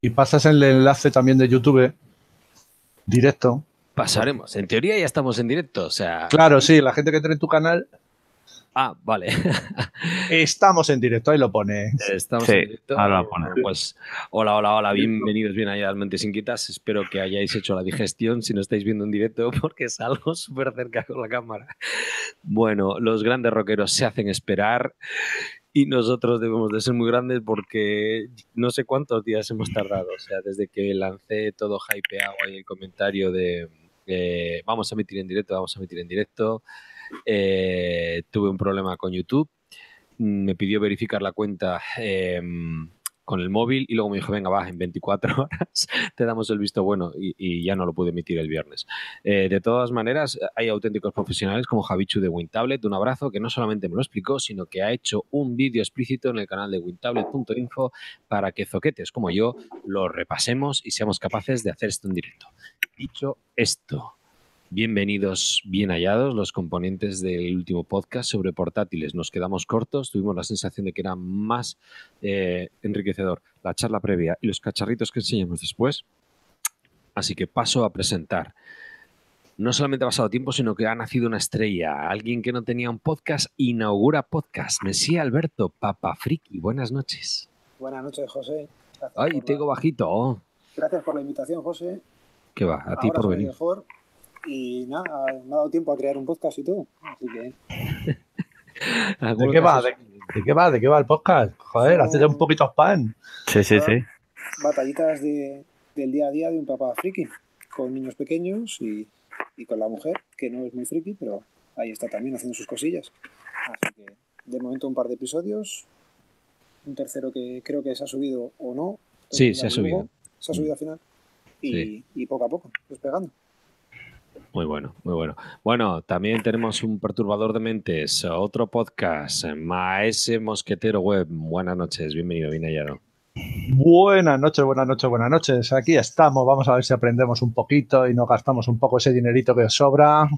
y pasas el enlace también de YouTube directo. Pasaremos. En teoría ya estamos en directo, o sea. Claro, sí, la gente que tiene tu canal. Ah, vale. Estamos en directo, ahí lo pone. Estamos Sí, en directo. ahora lo pone. Pues hola, hola, hola, bienvenidos bien allá al Mentes Inquietas. Espero que hayáis hecho la digestión si no estáis viendo en directo porque salgo súper cerca con la cámara. Bueno, los grandes rockeros se hacen esperar y nosotros debemos de ser muy grandes porque no sé cuántos días hemos tardado. O sea, desde que lancé todo hypeado ahí el comentario de eh, vamos a emitir en directo, vamos a emitir en directo. Eh, tuve un problema con YouTube. Me pidió verificar la cuenta eh, con el móvil y luego me dijo, venga, va, en 24 horas te damos el visto bueno y, y ya no lo pude emitir el viernes. Eh, de todas maneras, hay auténticos profesionales como Javichu de WinTablet, un abrazo que no solamente me lo explicó, sino que ha hecho un vídeo explícito en el canal de wintablet.info para que zoquetes como yo lo repasemos y seamos capaces de hacer esto en directo. Dicho esto, Bienvenidos, bien hallados, los componentes del último podcast sobre portátiles. Nos quedamos cortos, tuvimos la sensación de que era más eh, enriquecedor la charla previa y los cacharritos que enseñamos después. Así que paso a presentar. No solamente ha pasado tiempo, sino que ha nacido una estrella. Alguien que no tenía un podcast inaugura podcast. Mesía Alberto, Papa Friki. Buenas noches. Buenas noches, José. Gracias Ay, tengo la- bajito. Gracias por la invitación, José. ¿Qué va? A ti por venir. mejor. Y nada, me ha dado tiempo a crear un podcast y todo. Así que ¿De qué va? ¿De, de qué va? ¿De qué va el podcast? Joder, hazte un poquito spam. Sí, sí, sí. batallitas de, del día a día de un papá friki, con niños pequeños y, y con la mujer, que no es muy friki, pero ahí está también haciendo sus cosillas. Así que de momento un par de episodios, un tercero que creo que se ha subido o no. Sí, se ha subido. Se ha subido al final. Y, Sí. y poco a poco, despegando. Muy bueno, muy bueno. Bueno, también tenemos un perturbador de mentes, otro podcast, Maese Mosquetero Web. Buenas noches, bienvenido, bien. Buenas noches, buenas noches, buenas noches. Aquí estamos. Vamos a ver si aprendemos un poquito y nos gastamos un poco ese dinerito que sobra.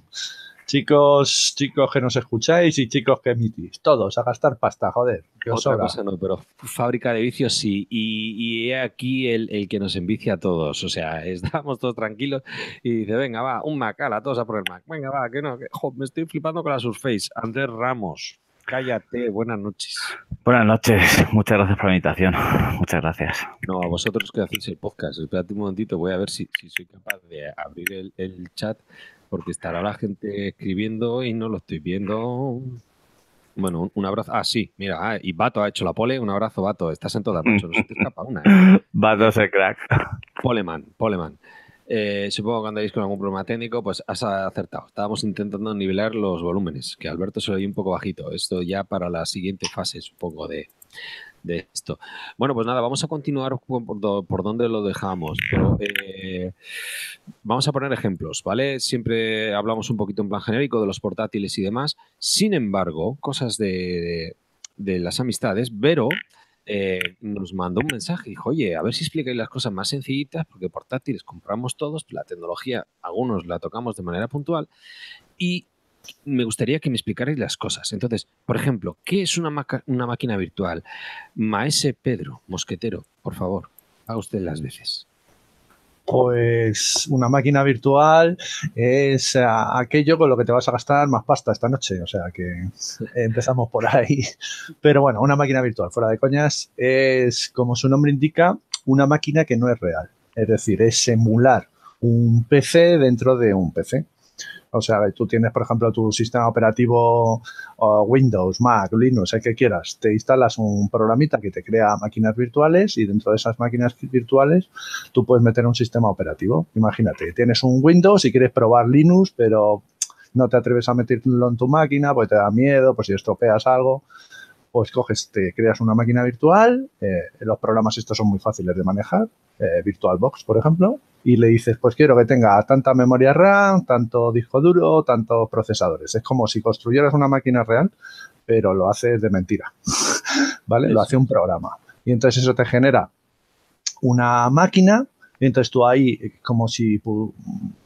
Chicos, chicos que nos escucháis y chicos que emitís. Todos a gastar pasta, joder. Que os Otra cosa no, pero fábrica de vicios sí. Y, y he aquí el, el que nos envicia a todos. O sea, estamos todos tranquilos y dice, venga, va, un Mac, ala, todos a por el Mac. Venga, va, que no, que, jo, me estoy flipando con la Surface. Andrés Ramos, cállate, buenas noches. Buenas noches. Muchas gracias por la invitación. Muchas gracias. No, a vosotros que hacéis el podcast, espérate un momentito, voy a ver si, si soy capaz de abrir el, el chat, porque estará la gente escribiendo y no lo estoy viendo. Bueno, un, abrazo. Ah, sí, mira, ah, y Vato ha hecho la pole. Un abrazo, Vato. Estás en todas, macho. No se te escapa una. ¿eh? Ser crack. Poleman, Poleman. Eh, supongo que andáis con algún problema técnico, pues has acertado. Estábamos intentando nivelar los volúmenes, que a Alberto se lo oye un poco bajito. Esto ya para la siguiente fase, supongo, de, de esto. Bueno, pues nada, vamos a continuar por, por donde lo dejamos. Eh, vamos a poner ejemplos, ¿vale? Siempre hablamos un poquito en plan genérico de los portátiles y demás. Sin embargo, cosas de, de- las amistades, Vero eh, nos mandó un mensaje. Dijo, oye, a ver si explicáis las cosas más sencillitas, porque portátiles compramos todos, la tecnología, algunos la tocamos de manera puntual. Y me gustaría que me explicarais las cosas. Entonces, por ejemplo, ¿qué es una, maca- una máquina virtual? Maese Pedro, mosquetero, por favor, haga usted las veces. Pues una máquina virtual es eh, aquello con lo que te vas a gastar más pasta esta noche. O sea que empezamos por ahí. Pero bueno, una máquina virtual, fuera de coñas, es como su nombre indica, una máquina que no es real. Es decir, es emular un PC dentro de un PC. O sea, tú tienes, por ejemplo, tu sistema operativo Windows, Mac, Linux, el que quieras. Te instalas un programita que te crea máquinas virtuales y dentro de esas máquinas virtuales tú puedes meter un sistema operativo. Imagínate, tienes un Windows y quieres probar Linux, pero no te atreves a meterlo en tu máquina porque te da miedo, por si estropeas algo. Pues coges, te creas una máquina virtual, eh, los programas estos son muy fáciles de manejar, eh, VirtualBox, por ejemplo, y le dices, pues quiero que tenga tanta memoria RAM, tanto disco duro, tantos procesadores. Es como si construyeras una máquina real, pero lo haces de mentira, ¿vale? Lo hace un programa. Y entonces eso te genera una máquina, y entonces tú ahí, como si pu-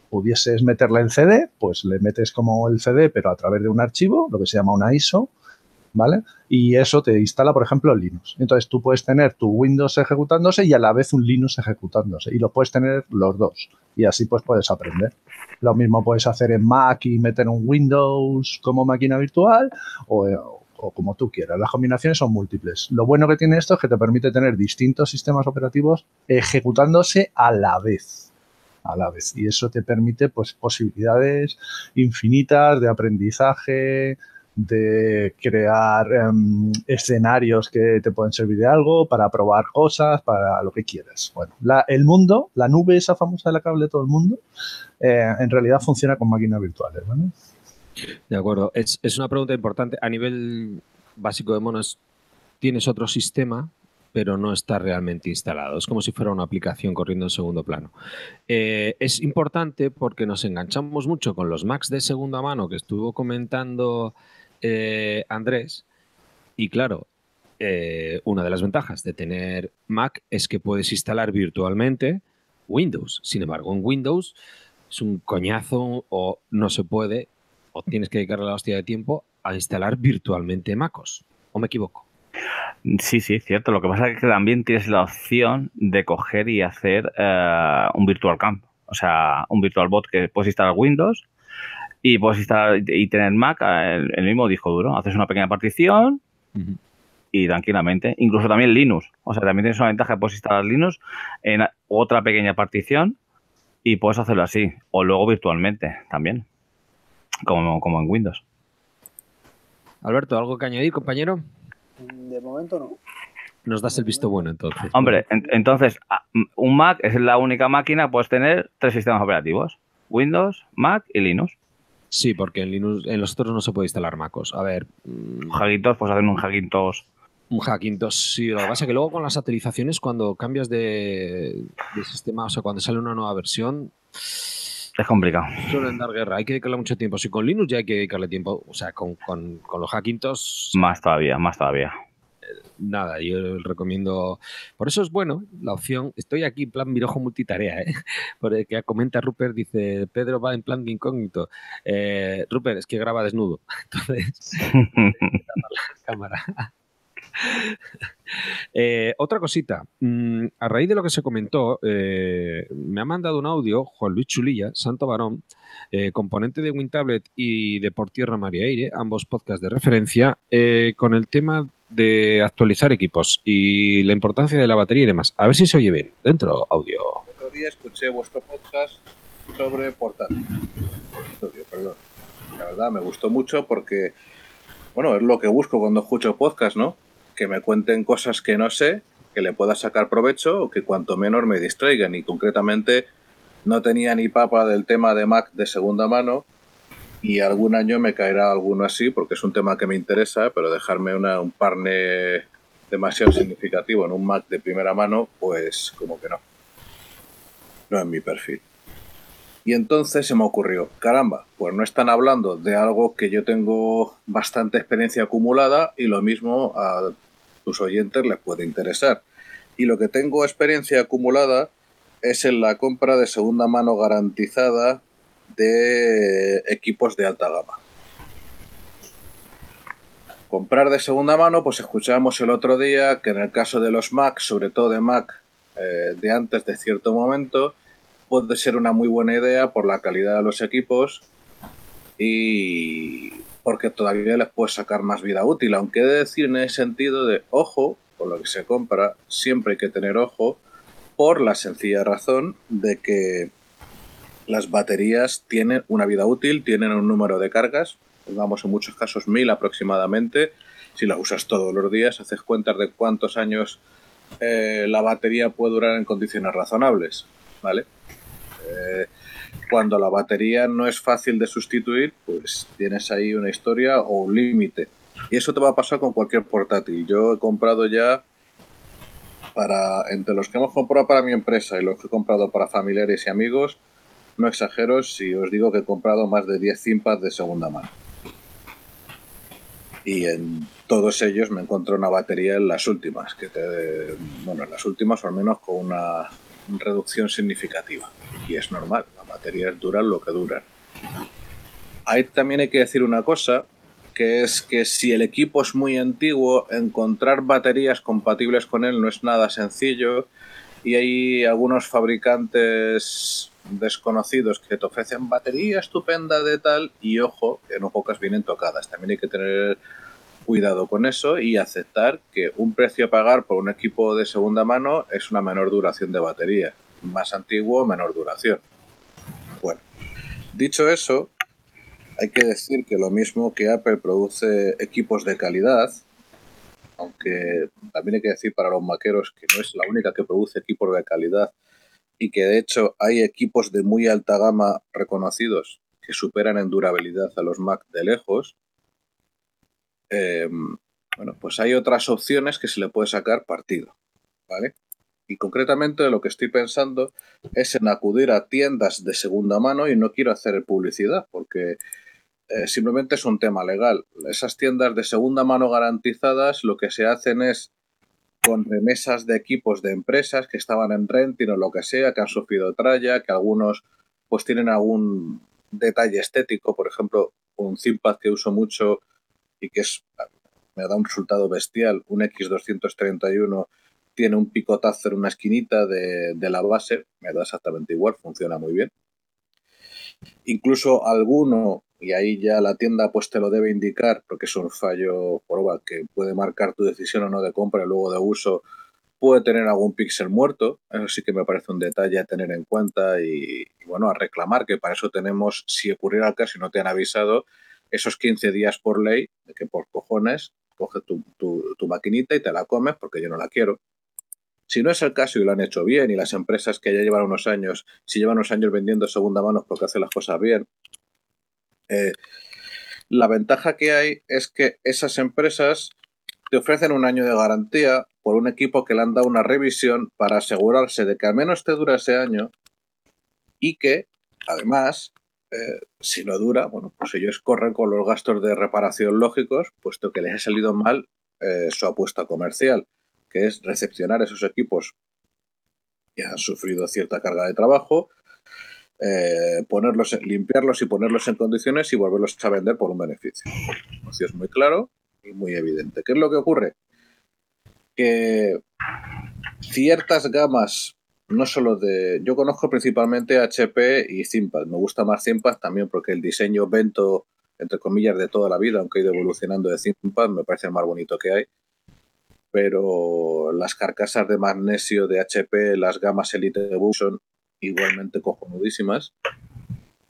pudieses meterle el CD, pues le metes como el CD, pero a través de un archivo, lo que se llama una ISO, ¿vale? Y eso te instala, por ejemplo, Linux. Entonces tú puedes tener tu Windows ejecutándose y a la vez un Linux ejecutándose. Y lo puedes tener los dos. Y así pues puedes aprender. Lo mismo puedes hacer en Mac y meter un Windows como máquina virtual o, o como tú quieras. Las combinaciones son múltiples. Lo bueno que tiene esto es que te permite tener distintos sistemas operativos ejecutándose a la vez. A la vez. Y eso te permite pues, posibilidades infinitas de aprendizaje, de crear em, escenarios que te pueden servir de algo, para probar cosas, para lo que quieras. Bueno, el mundo, la nube esa famosa de la cable de todo el mundo, eh, en realidad funciona con máquinas virtuales. ¿vale? De acuerdo. Es, una pregunta importante. A nivel básico de monos, tienes otro sistema, pero no está realmente instalado. Es como si fuera una aplicación corriendo en segundo plano. Eh, es importante porque nos enganchamos mucho con los Macs de segunda mano que estuvo comentando eh, Andrés. Y claro, eh, una de las ventajas de tener Mac es que puedes instalar virtualmente Windows. Sin embargo, en Windows es un coñazo o no se puede o tienes que dedicarle la hostia de tiempo a instalar virtualmente MacOS. ¿O me equivoco? Sí, sí, cierto. Lo que pasa es que también tienes la opción de coger y hacer eh, un virtual camp. O sea, un virtual bot que puedes instalar Windows y puedes instalar y tener Mac en el mismo disco duro. Haces una pequeña partición y tranquilamente. Incluso también Linux. O sea, también tienes una ventaja que puedes instalar Linux en otra pequeña partición y puedes hacerlo así. O luego virtualmente también como, como en Windows. Alberto, ¿algo que añadir, compañero? De momento no. Nos das el visto bueno entonces. Hombre, entonces, un Mac es la única máquina, puedes tener tres sistemas operativos. Windows, Mac y Linux. Sí, porque en Linux, en los otros no se puede instalar MacOS. A ver. Mm, Hackintosh, pues hacer un Hackintosh. Un Hackintosh, sí. Lo que pasa es que luego con las actualizaciones, cuando cambias de, de sistema, o sea, cuando sale una nueva versión, es complicado. Suelen dar guerra, hay que dedicarle mucho tiempo. Si con Linux ya hay que dedicarle tiempo, o sea, con, los Hackintosh. Más todavía, más todavía. Nada, yo recomiendo. Por eso es bueno la opción. Estoy aquí en plan mirojo multitarea, ¿eh? Porque comenta Rupert, dice Pedro va en plan de incógnito. Eh, Rupert, es que graba desnudo. Entonces, la cámara. Eh, otra cosita, mm, a raíz de lo que se comentó, eh, me ha mandado un audio Juan Luis Chulilla, Santo Varón, eh, componente de WinTablet y de Por Tierra María Aire, ambos podcasts de referencia, con el tema de actualizar equipos y la importancia de la batería y demás. A ver si se oye bien. Dentro, audio. otro día escuché vuestro podcast sobre portátil. La verdad, me gustó mucho porque, bueno, es lo que busco cuando escucho podcast, ¿no? que me cuenten cosas que no sé, que le pueda sacar provecho o que cuanto menos me distraigan. Y concretamente no tenía ni papa del tema de Mac de segunda mano y algún año me caerá alguno así porque es un tema que me interesa, pero dejarme una, un parne demasiado significativo en un Mac de primera mano, pues como que no. No es mi perfil. Y entonces se me ocurrió, caramba, pues no están hablando de algo que yo tengo bastante experiencia acumulada y lo mismo a tus oyentes les puede interesar. Y lo que tengo experiencia acumulada es en la compra de segunda mano garantizada de equipos de alta gama. Comprar de segunda mano, pues escuchamos el otro día que en el caso de los Mac, sobre todo de Mac eh, de antes de cierto momento, puede ser una muy buena idea por la calidad de los equipos y porque todavía les puede sacar más vida útil, aunque he de decir en ese sentido de ojo con lo que se compra, siempre hay que tener ojo por la sencilla razón de que las baterías tienen una vida útil, tienen un número de cargas, vamos en muchos casos mil aproximadamente, si las usas todos los días, haces cuentas de cuántos años eh, la batería puede durar en condiciones razonables, ¿vale? Eh, cuando la batería no es fácil de sustituir, pues tienes ahí una historia o un límite. Y eso te va a pasar con cualquier portátil. Yo he comprado ya para entre los que hemos comprado para mi empresa y los que he comprado para familiares y amigos, no exagero si os digo que he comprado más de 10 Zimpads de segunda mano. Y en todos ellos me encontré una batería en las últimas, que bueno, en las últimas o al menos con una reducción significativa. Y es normal, las baterías duran lo que duran. Ahí también hay que decir una cosa, que es que si el equipo es muy antiguo, encontrar baterías compatibles con él no es nada sencillo y hay algunos fabricantes desconocidos que te ofrecen batería estupenda de tal y ojo, que no pocas vienen tocadas. También hay que tener cuidado con eso y aceptar que un precio a pagar por un equipo de segunda mano es una menor duración de batería. Más antiguo, menor duración. Bueno, dicho eso, hay que decir que lo mismo que Apple produce equipos de calidad, aunque también hay que decir para los maqueros que no es la única que produce equipos de calidad y que de hecho hay equipos de muy alta gama reconocidos que superan en durabilidad a los Mac de lejos, eh, bueno, pues hay otras opciones que se le puede sacar partido, ¿vale? Y concretamente lo que estoy pensando es en acudir a tiendas de segunda mano y no quiero hacer publicidad porque eh, simplemente es un tema legal. Esas tiendas de segunda mano garantizadas lo que se hacen es con remesas de equipos de empresas que estaban en renting o lo que sea, que han sufrido tralla, que algunos pues tienen algún detalle estético, por ejemplo, un ThinkPad que uso mucho y que es me da un resultado bestial, un X231 tiene un picotazo en una esquinita de, de la base, me da exactamente igual, funciona muy bien. Incluso alguno y ahí ya la tienda pues te lo debe indicar porque es un fallo que puede marcar tu decisión o no de compra y luego de uso puede tener algún píxel muerto, eso sí que me parece un detalle a tener en cuenta y, bueno, a reclamar que para eso tenemos, si ocurriera el caso y no te han avisado, esos 15 días por ley, de que por cojones, coge tu, tu maquinita y te la comes porque yo no la quiero. Si no es el caso y lo han hecho bien y las empresas que ya llevan unos años, si llevan unos años vendiendo segunda mano porque hacen las cosas bien, eh, la ventaja que hay es que esas empresas te ofrecen un año de garantía por un equipo que le han dado una revisión para asegurarse de que al menos te dura ese año y que, además, eh, si no dura, bueno, pues ellos corren con los gastos de reparación lógicos, puesto que les ha salido mal eh, su apuesta comercial, que es recepcionar esos equipos que han sufrido cierta carga de trabajo eh, ponerlos, limpiarlos y ponerlos en condiciones y volverlos a vender por un beneficio. es muy claro y muy evidente. ¿Qué es lo que ocurre? Que ciertas gamas, no solo de... Yo conozco principalmente HP y ThinkPad. Me gusta más ThinkPad también porque el diseño vento, entre comillas, de toda la vida, aunque ha ido evolucionando de ThinkPad, me parece el más bonito que hay pero las carcasas de magnesio de HP, las gamas Elite Evolution, igualmente cojonudísimas.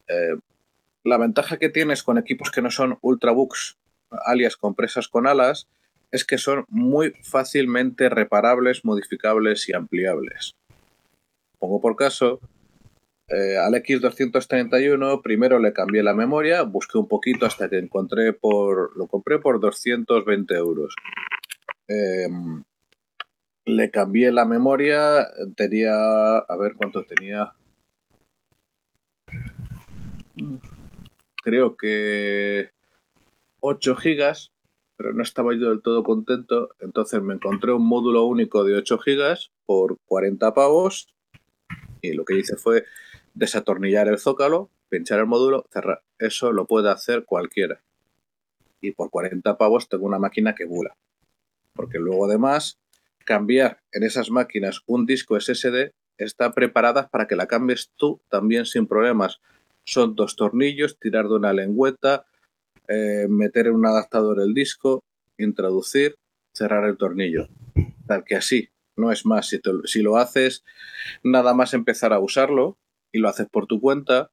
Eh, la ventaja que tienes con equipos que no son ultrabooks, alias compresas con alas, es que son muy fácilmente reparables, modificables y ampliables. Pongo por caso, eh, al X231 primero le cambié la memoria, busqué un poquito hasta que encontré por, lo compré por 220 euros. Em, le cambié la memoria, tenía, a ver cuánto tenía. Creo que 8 gigas, pero no estaba yo del todo contento. Entonces me encontré un módulo único de 8 gigas por 40 pavos y lo que hice fue desatornillar el zócalo, pinchar el módulo, cerrar. Eso lo puede hacer cualquiera. Y por 40 pavos tengo una máquina que bula. Porque luego además cambiar en esas máquinas un disco SSD está preparada para que la cambies tú también sin problemas. Son dos tornillos, tirar de una lengüeta, eh, meter en un adaptador el disco, introducir, cerrar el tornillo. Tal que así, no es más. Si, si lo haces, nada más empezar a usarlo y lo haces por tu cuenta,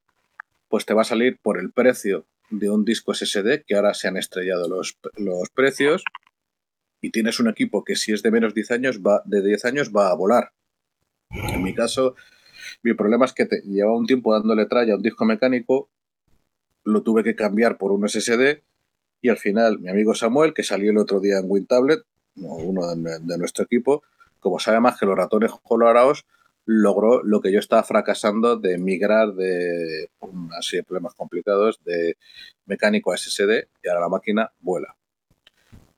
pues te va a salir por el precio de un disco SSD, que ahora se han estrellado los, los precios, y tienes un equipo que si es de menos 10 años, va, de 10 años va a volar. En mi caso, mi problema es que te, llevaba un tiempo dándole tralla a un disco mecánico, lo tuve que cambiar por un SSD y al final mi amigo Samuel, que salió el otro día en WinTablet, uno de, nuestro equipo, como sabe más que los ratones colorados, logró lo que yo estaba fracasando de migrar de una serie de problemas complicados de mecánico a SSD y ahora la máquina vuela.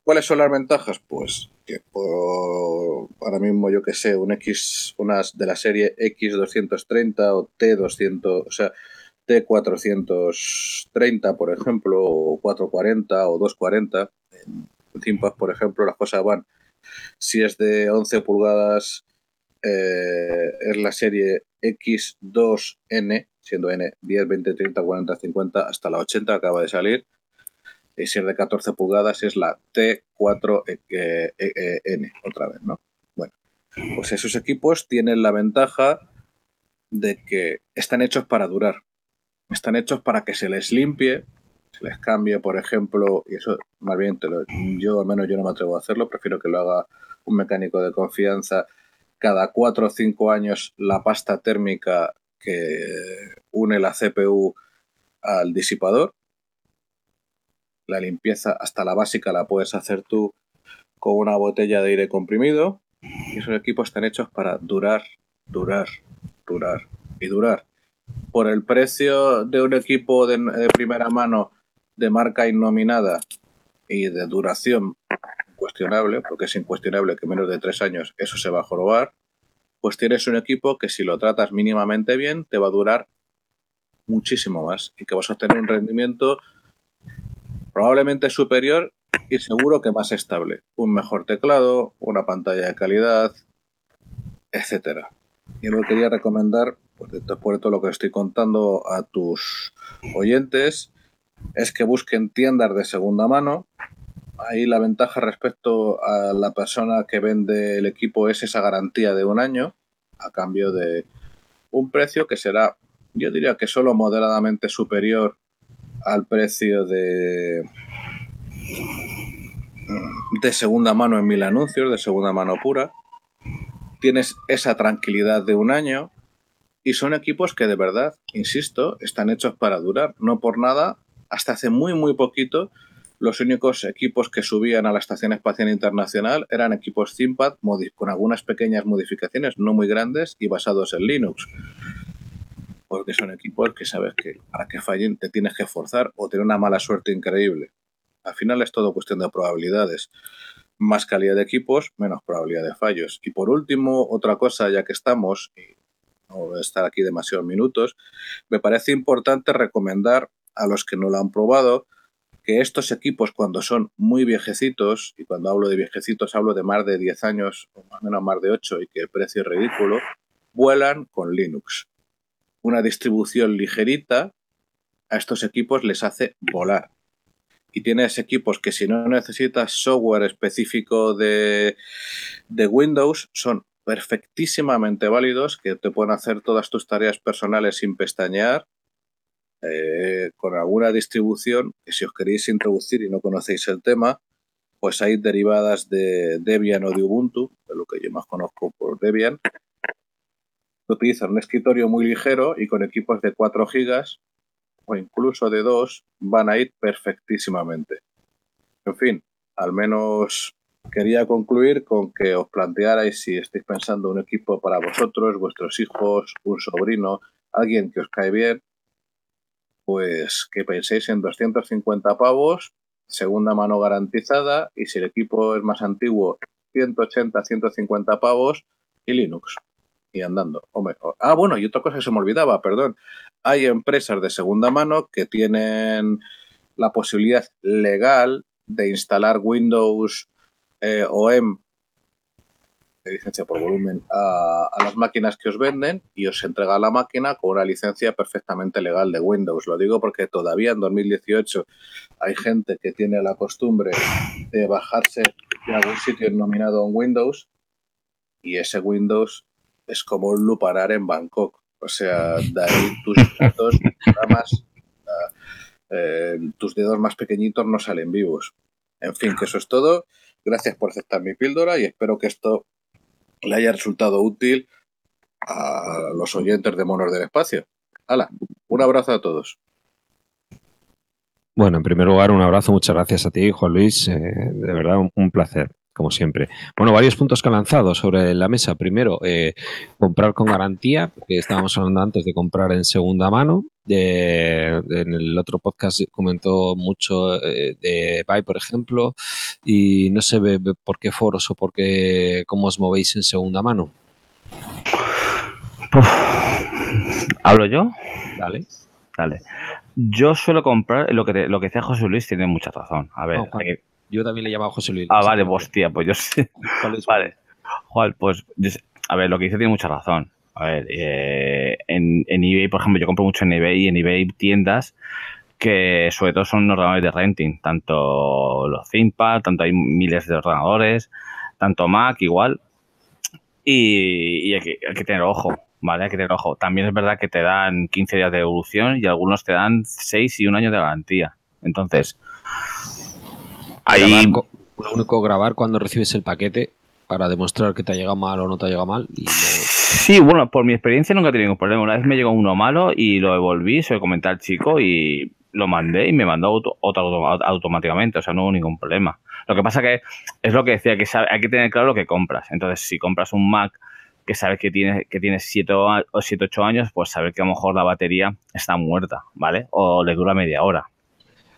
¿Cuáles son las ventajas? Pues que por, ahora mismo yo que sé, un X, unas de la serie X230 o T200, o sea, T430, por ejemplo, o 440 o 240. En ThinkPad, por ejemplo, las cosas van. Si es de 11 pulgadas, eh, es la serie X2N, siendo N 10, 20, 30, 40, 50, hasta la 80 acaba de salir. Si es de 14 pulgadas, es la T4N, otra vez, ¿no? Bueno, pues esos equipos tienen la ventaja de que están hechos para durar. Están hechos para que se les limpie, se les cambie, por ejemplo, y eso más bien te lo, yo al menos yo no me atrevo a hacerlo, prefiero que lo haga un mecánico de confianza cada cuatro o cinco años la pasta térmica que une la CPU al disipador. La limpieza hasta la básica la puedes hacer tú con una botella de aire comprimido. Y esos equipos están hechos para durar, durar, durar y durar. Por el precio de un equipo de, primera mano de marca innominada y de duración cuestionable, porque es incuestionable que menos de tres años eso se va a jorobar, pues tienes un equipo que si lo tratas mínimamente bien te va a durar muchísimo más y que vas a obtener un rendimiento probablemente superior y seguro que más estable. Un mejor teclado, una pantalla de calidad, etcétera. Y lo que quería recomendar, pues después de todo lo que estoy contando a tus oyentes, es que busquen tiendas de segunda mano. Ahí la ventaja respecto a la persona que vende el equipo es esa garantía de un año a cambio de un precio que será, yo diría que solo moderadamente superior al precio de de segunda mano en mil anuncios, de segunda mano pura. Tienes esa tranquilidad de un año y son equipos que de verdad, insisto, están hechos para durar. No por nada, hasta hace muy, muy poquito, los únicos equipos que subían a la Estación Espacial Internacional eran equipos ThinkPad con algunas pequeñas modificaciones, no muy grandes y basados en Linux. Porque son equipos que sabes que para que fallen te tienes que esforzar o tener una mala suerte increíble. Al final es todo cuestión de probabilidades. Más calidad de equipos, menos probabilidad de fallos. Y por último, otra cosa, ya que estamos, y no voy a estar aquí demasiados minutos, me parece importante recomendar a los que no lo han probado que estos equipos cuando son muy viejecitos, y cuando hablo de viejecitos hablo de más de 10 años o más o menos más de 8 y que el precio es ridículo, vuelan con Linux. Una distribución ligerita a estos equipos les hace volar. Y tienes equipos que si no necesitas software específico de, de Windows, son perfectísimamente válidos, que te pueden hacer todas tus tareas personales sin pestañear eh, con alguna distribución que si os queréis introducir y no conocéis el tema, pues hay derivadas de Debian o de Ubuntu, de lo que yo más conozco por Debian, utilizan un escritorio muy ligero y con equipos de 4 gigas o incluso de 2 van a ir perfectísimamente. En fin, al menos quería concluir con que os plantearais si estáis pensando un equipo para vosotros, vuestros hijos, un sobrino, alguien que os cae bien, pues que penséis en 250 pavos, segunda mano garantizada, y si el equipo es más antiguo, 180, 150 pavos y Linux. Y andando. ah, bueno, y otra cosa que se me olvidaba, perdón. Hay empresas de segunda mano que tienen la posibilidad legal de instalar Windows eh, OEM de licencia por volumen a, las máquinas que os venden y os entrega la máquina con una licencia perfectamente legal de Windows. Lo digo porque todavía en 2018 hay gente que tiene la costumbre de bajarse de algún sitio nominado en Windows y ese Windows es como un luparar en Bangkok. O sea, de ahí tus datos, nada más, eh, tus dedos más pequeñitos no salen vivos. En fin, que eso es todo. Gracias por aceptar mi píldora y espero que esto le haya resultado útil a los oyentes de Monos del Espacio. Hala, un abrazo a todos. Bueno, en primer lugar, un abrazo, muchas gracias a ti, Juan Luis. Eh, de verdad, un, placer, como siempre. Bueno, varios puntos que ha lanzado sobre la mesa. Primero, eh, comprar con garantía, porque estábamos hablando antes de comprar en segunda mano. en el otro podcast comentó mucho eh, de Buy, por ejemplo, y no sé por qué foros o por qué, cómo os movéis en segunda mano. ¿Hablo yo? Dale. Dale. Yo suelo comprar lo que, te- lo que decía José Luis, tiene mucha razón. A ver, hay Yo también le llamaba José Luis. ah, vale, hostia, pues yo sé. ¿Cuál es? Vale. Juan, pues, a ver, lo que dice tiene mucha razón. A ver, eh, en, en eBay, por ejemplo, yo compro mucho en eBay y en eBay tiendas que sobre todo son ordenadores de renting, tanto los ThinkPad, tanto hay miles de ordenadores, tanto Mac igual. Y, y hay, que, hay que tener ojo, ¿vale? Hay que tener ojo. También es verdad que te dan 15 días de devolución y algunos te dan 6 y un año de garantía. Entonces, ahí... Grabar lo único, grabar cuando recibes el paquete para demostrar que te ha llegado mal o no te ha llegado mal. Y luego- Sí, bueno, por mi experiencia nunca he tenido ningún problema. Una vez me llegó uno malo y lo devolví, se lo comenté al chico y lo mandé y me mandó otro auto- automáticamente, o sea, no hubo ningún problema. Lo que pasa que es lo que decía, que hay que tener claro lo que compras. Entonces, si compras un Mac que sabes que tiene que tiene 7 o 8 años, pues saber que a lo mejor la batería está muerta, ¿vale? O le dura media hora.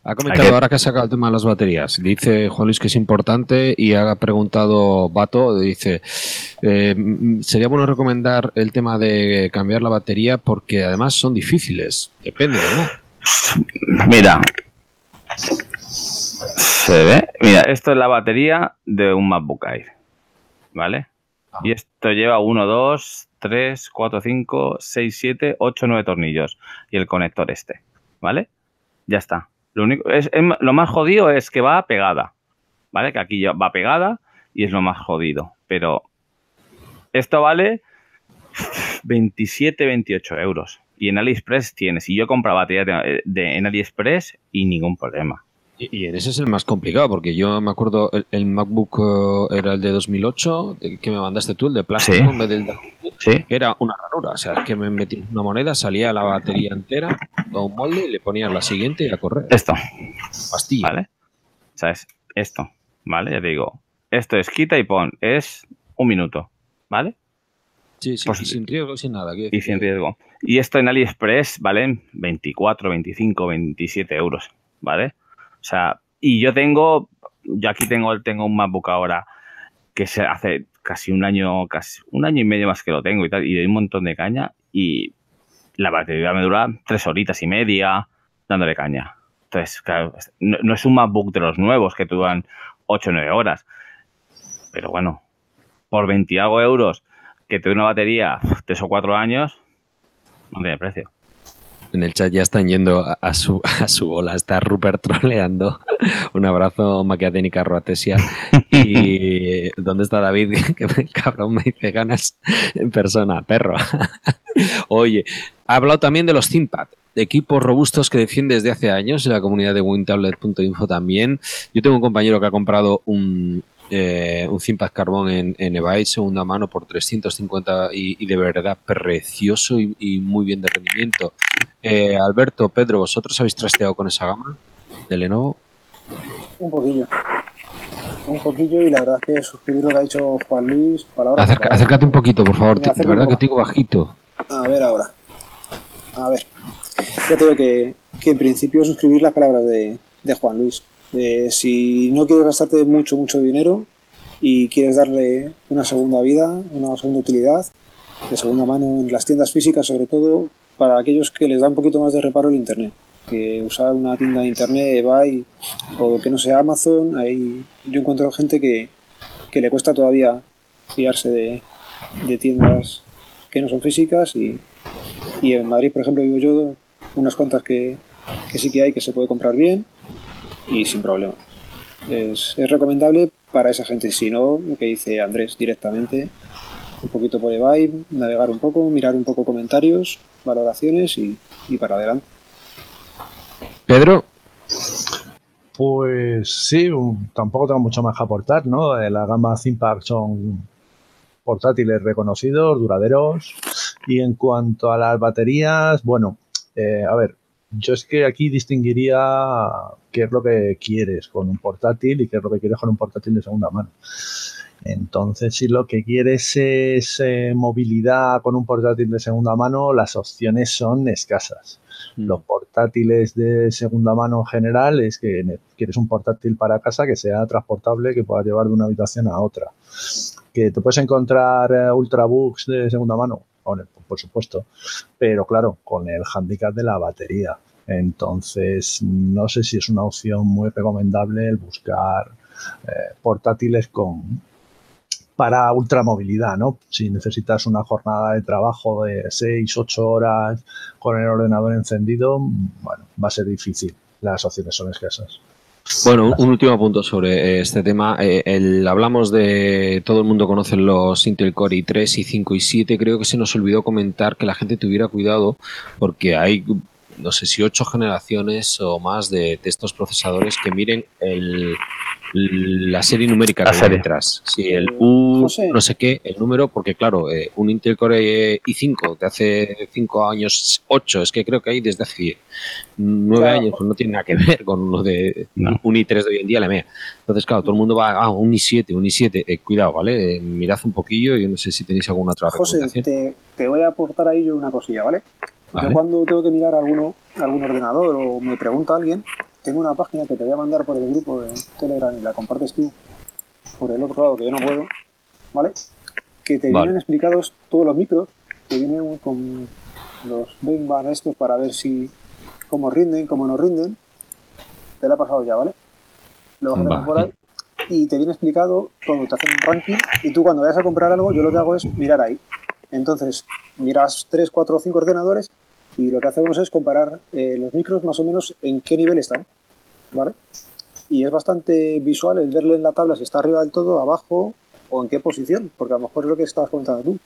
Ha comentado ahora que ha sacado el tema de las baterías. Dice Juan Luis que es importante y ha preguntado Bato, dice, eh, sería bueno recomendar el tema de cambiar la batería porque además son difíciles. Depende, ¿no? Mira. ¿Se ve? Mira, esto es la batería de un MacBook Air. ¿Vale? Ah. Y esto lleva 1, 2, 3, 4, 5, 6, 7, 8, 9 tornillos. Y el conector este. ¿Vale? Ya está. Lo, único, es, lo más jodido es que va pegada. ¿Vale? Que aquí va pegada y es lo más jodido. Pero esto vale 27, 28 euros. Y en AliExpress tienes. Y yo compraba batería de, de- en AliExpress y ningún problema. Y, y en ese es el más complicado porque yo me acuerdo, el, el MacBook eh, era el de 2008, de- que me mandaste tú, el de plástico Sí. en vez del de Sí. Era una ranura, o sea, es que me metí una moneda, salía la batería entera, a un molde y le ponías la siguiente y a correr. Esto, Pastilla. ¿vale? O sea, es esto, ¿vale? Ya te digo. Esto es quita y pon. Es un minuto, ¿vale? Sí, sí, Pues- y sin riesgo, sin nada. Y decir sin riesgo. Y esto en AliExpress valen 24, 25, 27 euros, ¿vale? O sea, y yo tengo, yo aquí tengo, tengo un MacBook ahora que se hace casi un año, casi un año y medio más que lo tengo y tal, y doy un montón de caña y la batería me dura tres horitas y media dándole caña. Entonces, claro, no, es un MacBook de los nuevos que duran 8 o 9 horas. Pero bueno, por 20 y algo euros que te una batería tres o cuatro años, no tiene precio. En el chat ya están yendo a, a su, a su bola. Está Rupert troleando. Un abrazo, maquiaténica roatesia. Y ¿dónde está David? Que cabrón me dice ganas en persona, perro. Oye, ha hablado también de los ThinkPad, de equipos robustos que defiende desde hace años en la comunidad de wintablet.info también. Yo tengo un compañero que ha comprado un, eh, un ThinkPad Carbón en, en eBay segunda mano por 350 y, y de verdad precioso y, y muy bien de rendimiento. Eh, Alberto, Pedro, ¿vosotros habéis trasteado con esa gama de Lenovo? Un poquillo. Un poquillo y la verdad es que suscribir lo que ha dicho Juan Luis, palabra. por Acerca- acércate un poquito, por favor. Te- De verdad que te digo bajito. A ver ahora. A ver. Ya te digo que, que en principio suscribir las palabras de, de Juan Luis. Eh, si no quieres gastarte mucho, mucho dinero y quieres darle una segunda vida, una segunda utilidad, de segunda mano en las tiendas físicas, sobre todo para aquellos que les da un poquito más de reparo el Internet. Que usar una tienda de Internet, eBay o que no sea Amazon, ahí yo encuentro gente que, que le cuesta todavía fiarse de, de tiendas que no son físicas y, y en Madrid, por ejemplo, vivo yo unas cuantas que, que sí que hay que se puede comprar bien y sin problema. Es, es recomendable para esa gente, si no, lo que dice Andrés directamente, un poquito por eBay, navegar un poco, mirar un poco comentarios, valoraciones y, y para adelante. Pedro, Pues sí, tampoco tengo mucho más que aportar, ¿no? Eh, La gama ThinkPad son portátiles reconocidos, duraderos. Y en cuanto a las baterías, bueno, eh, a ver, yo es que aquí distinguiría qué es lo que quieres con un portátil y qué es lo que quieres con un portátil de segunda mano. Entonces, si lo que quieres es eh, movilidad con un portátil de segunda mano, las opciones son escasas. Los portátiles de segunda mano en general es que quieres un portátil para casa que sea transportable, que puedas llevar de una habitación a otra. Que te puedes encontrar eh, ultrabooks de segunda mano, por supuesto, pero claro, con el handicap de la batería. Entonces, no sé si es una opción muy recomendable el buscar eh, portátiles con para ultramovilidad, ¿no? Si necesitas una jornada de trabajo de 6, 8 horas con el ordenador encendido, bueno, va a ser difícil. Las opciones son escasas. Bueno, un último punto sobre eh, este tema. Eh, hablamos de todo el mundo conoce los Intel Core i3, i5 y 7. Creo que se nos olvidó comentar que la gente tuviera cuidado porque hay no sé si ocho generaciones o más de, estos procesadores que miren el, la serie numérica que hay detrás. Si el U, no sé qué, el número, porque claro, eh, un Intel Core i5 de hace cinco años, ocho, es que creo que hay desde hace nueve años, pues no tiene nada que ver con uno de un i3 de hoy en día, la Entonces, claro, todo el mundo va a ah, un i7, un i7, eh, cuidado, ¿vale? Eh, mirad un poquillo, yo no sé si tenéis alguna otra José, te, te voy a aportar ahí yo una cosilla, ¿vale? Yo cuando tengo que mirar alguno, algún ordenador o me pregunta alguien, tengo una página que te voy a mandar por el grupo de Telegram y la compartes tú por el otro lado que yo no puedo, ¿vale? Que te vienen explicados todos los micros, que vienen con los benchmarks estos para ver si cómo rinden, cómo no rinden. Te lo ha pasado ya, ¿vale? Lo vas a por ahí y te viene explicado todo, te hacen un ranking y tú cuando vayas a comprar algo, yo lo que hago es mirar ahí entonces, miras 3, 4 o 5 ordenadores y lo que hacemos es comparar eh, los micros más o menos en qué nivel están. ¿Vale? Y es bastante visual el verle en la tabla si está arriba del todo, abajo o en qué posición, porque a lo mejor es lo que estabas comentando tú.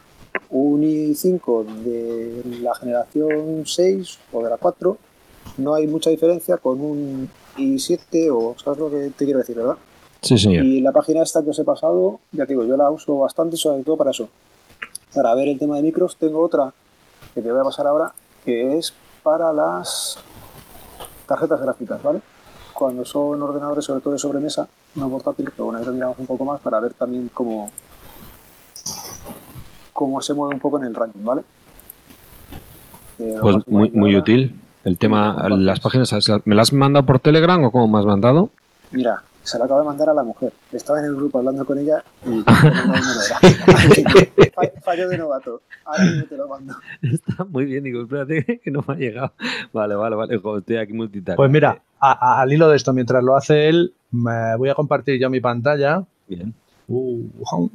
Un i5 de la generación 6 o de la 4, no hay mucha diferencia con un i7 o sabes lo que te quiero decir, ¿verdad? Sí, señor. Y la página esta que os he pasado, ya te digo, yo la uso bastante, sobre todo para eso, para ver el tema de micros, tengo otra que te voy a pasar ahora, que es para las tarjetas gráficas, ¿vale? Cuando son ordenadores, sobre todo de sobremesa, no portátiles, pero bueno, lo miramos un poco más para ver también cómo, cómo se mueve un poco en el ranking, ¿vale? Eh, pues muy, muy útil. El tema, las páginas, ¿me las has mandado por Telegram o cómo me has mandado? Mira, se lo acabo de mandar a la mujer. Estaba en el grupo hablando con ella y fallo de novato. Ahora mismo te lo mando. Está muy bien, digo, espérate que no me ha llegado. Vale, vale, vale. estoy aquí multitarea. Pues mira, al hilo de esto, mientras lo hace él, me voy a compartir yo mi pantalla. Bien. Uh,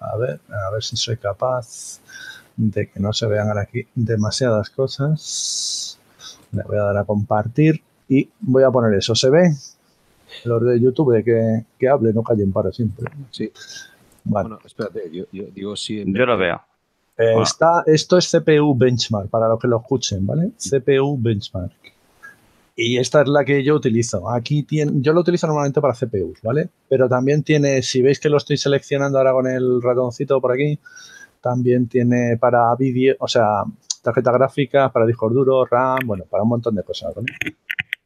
a ver, a ver si soy capaz de que no se vean aquí demasiadas cosas. Le voy a dar a compartir y voy a poner eso. ¿Se ve? Los de YouTube que, que hable, no callen para siempre. Sí. Bueno, espérate, yo, digo sí. Yo lo veo. Eh, está, esto es CPU Benchmark, para los que lo escuchen, ¿vale? CPU Benchmark. Y esta es la que yo utilizo. Aquí tiene, yo lo utilizo normalmente para CPUs, ¿vale? Pero también tiene, si veis que lo estoy seleccionando ahora con el ratoncito por aquí, también tiene para vídeo, o sea, tarjeta gráfica, para discos duros, RAM, bueno, para un montón de cosas, ¿vale?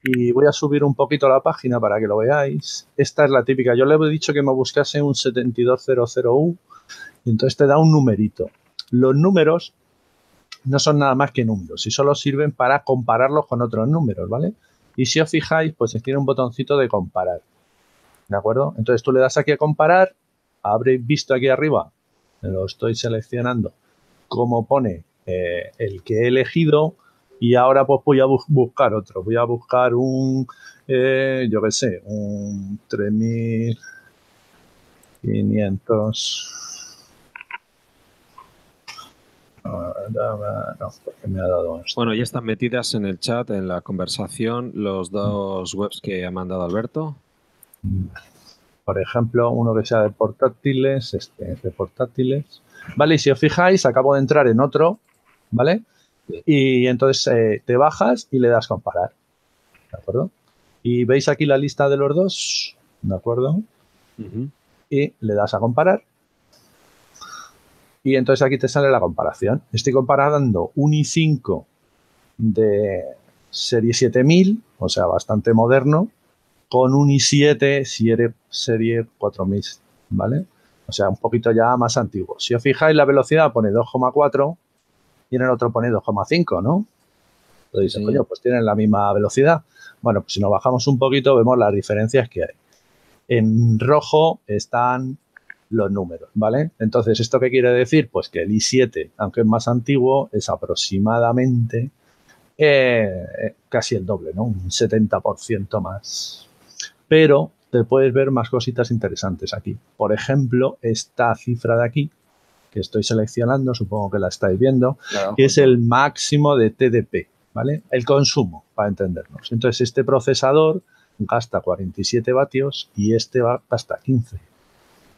Y voy a subir un poquito la página para que lo veáis. Esta es la típica. Yo le he dicho que me buscase un 72001 y entonces te da un numerito. Los números no son nada más que números y solo sirven para compararlos con otros números, ¿vale? Y si os fijáis, pues tiene un botoncito de comparar. ¿De acuerdo? Entonces tú le das aquí a comparar. Habréis visto aquí arriba, lo estoy seleccionando, como pone eh, el que he elegido y ahora pues voy a buscar otro. Voy a buscar un, eh, yo qué sé, un 3500. No, porque me ha dado esto. Bueno, ya están metidas en el chat, en la conversación, los dos webs que ha mandado Alberto. Por ejemplo, uno que sea de portátiles, este de portátiles. Vale, y si os fijáis, acabo de entrar en otro, ¿vale? Y entonces eh, te bajas y le das comparar. ¿De acuerdo? Y veis aquí la lista de los dos. ¿De acuerdo? Y le das a comparar. Y entonces aquí te sale la comparación. Estoy comparando un i5 de serie 7000, o sea, bastante moderno, con un i7 serie, serie 4000, ¿vale? O sea, un poquito ya más antiguo. Si os fijáis, la velocidad pone 2,4 y en el otro pone 2,5, ¿no? Entonces dices, coño, pues tienen la misma velocidad. Bueno, pues si nos bajamos un poquito vemos las diferencias que hay. En rojo están los números, ¿vale? Entonces, ¿esto qué quiere decir? Pues que el i7, aunque es más antiguo, es aproximadamente eh, casi el doble, ¿no? Un 70% más. Pero te puedes ver más cositas interesantes aquí. Por ejemplo, esta cifra de aquí, que estoy seleccionando, supongo que la estáis viendo, que es el máximo de TDP, ¿vale? El consumo, para entendernos. Entonces, este procesador gasta 47 vatios y este va, gasta 15.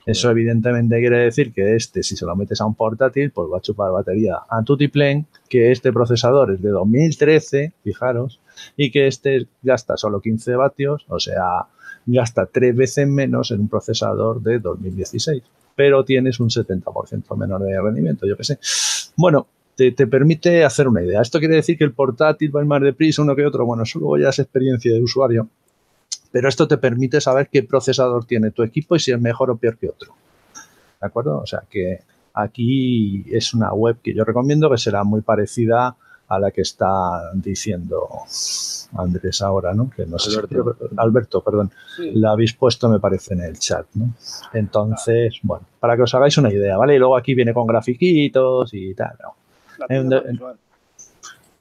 Eso evidentemente quiere decir que este, si se lo metes a un portátil, pues va a chupar batería a Tutiplen, que este procesador es de 2013, fijaros, y que este gasta solo 15 vatios, o sea, gasta tres veces menos en un procesador de 2016, pero tienes un 70% menor de rendimiento, yo qué sé. Bueno, te, permite hacer una idea. Esto quiere decir que el portátil va a ir más deprisa uno que otro. Bueno, eso luego ya es experiencia de usuario pero esto te permite saber qué procesador tiene tu equipo y si es mejor o peor que otro. ¿De acuerdo? O sea que aquí es una web que yo recomiendo que será muy parecida a la que está diciendo Andrés ahora, ¿no? Que no sé Alberto. perdón. La habéis puesto, me parece, en el chat, ¿no? Entonces, bueno, para que os hagáis una idea, ¿vale? Y luego aquí viene con grafiquitos y tal, ¿no?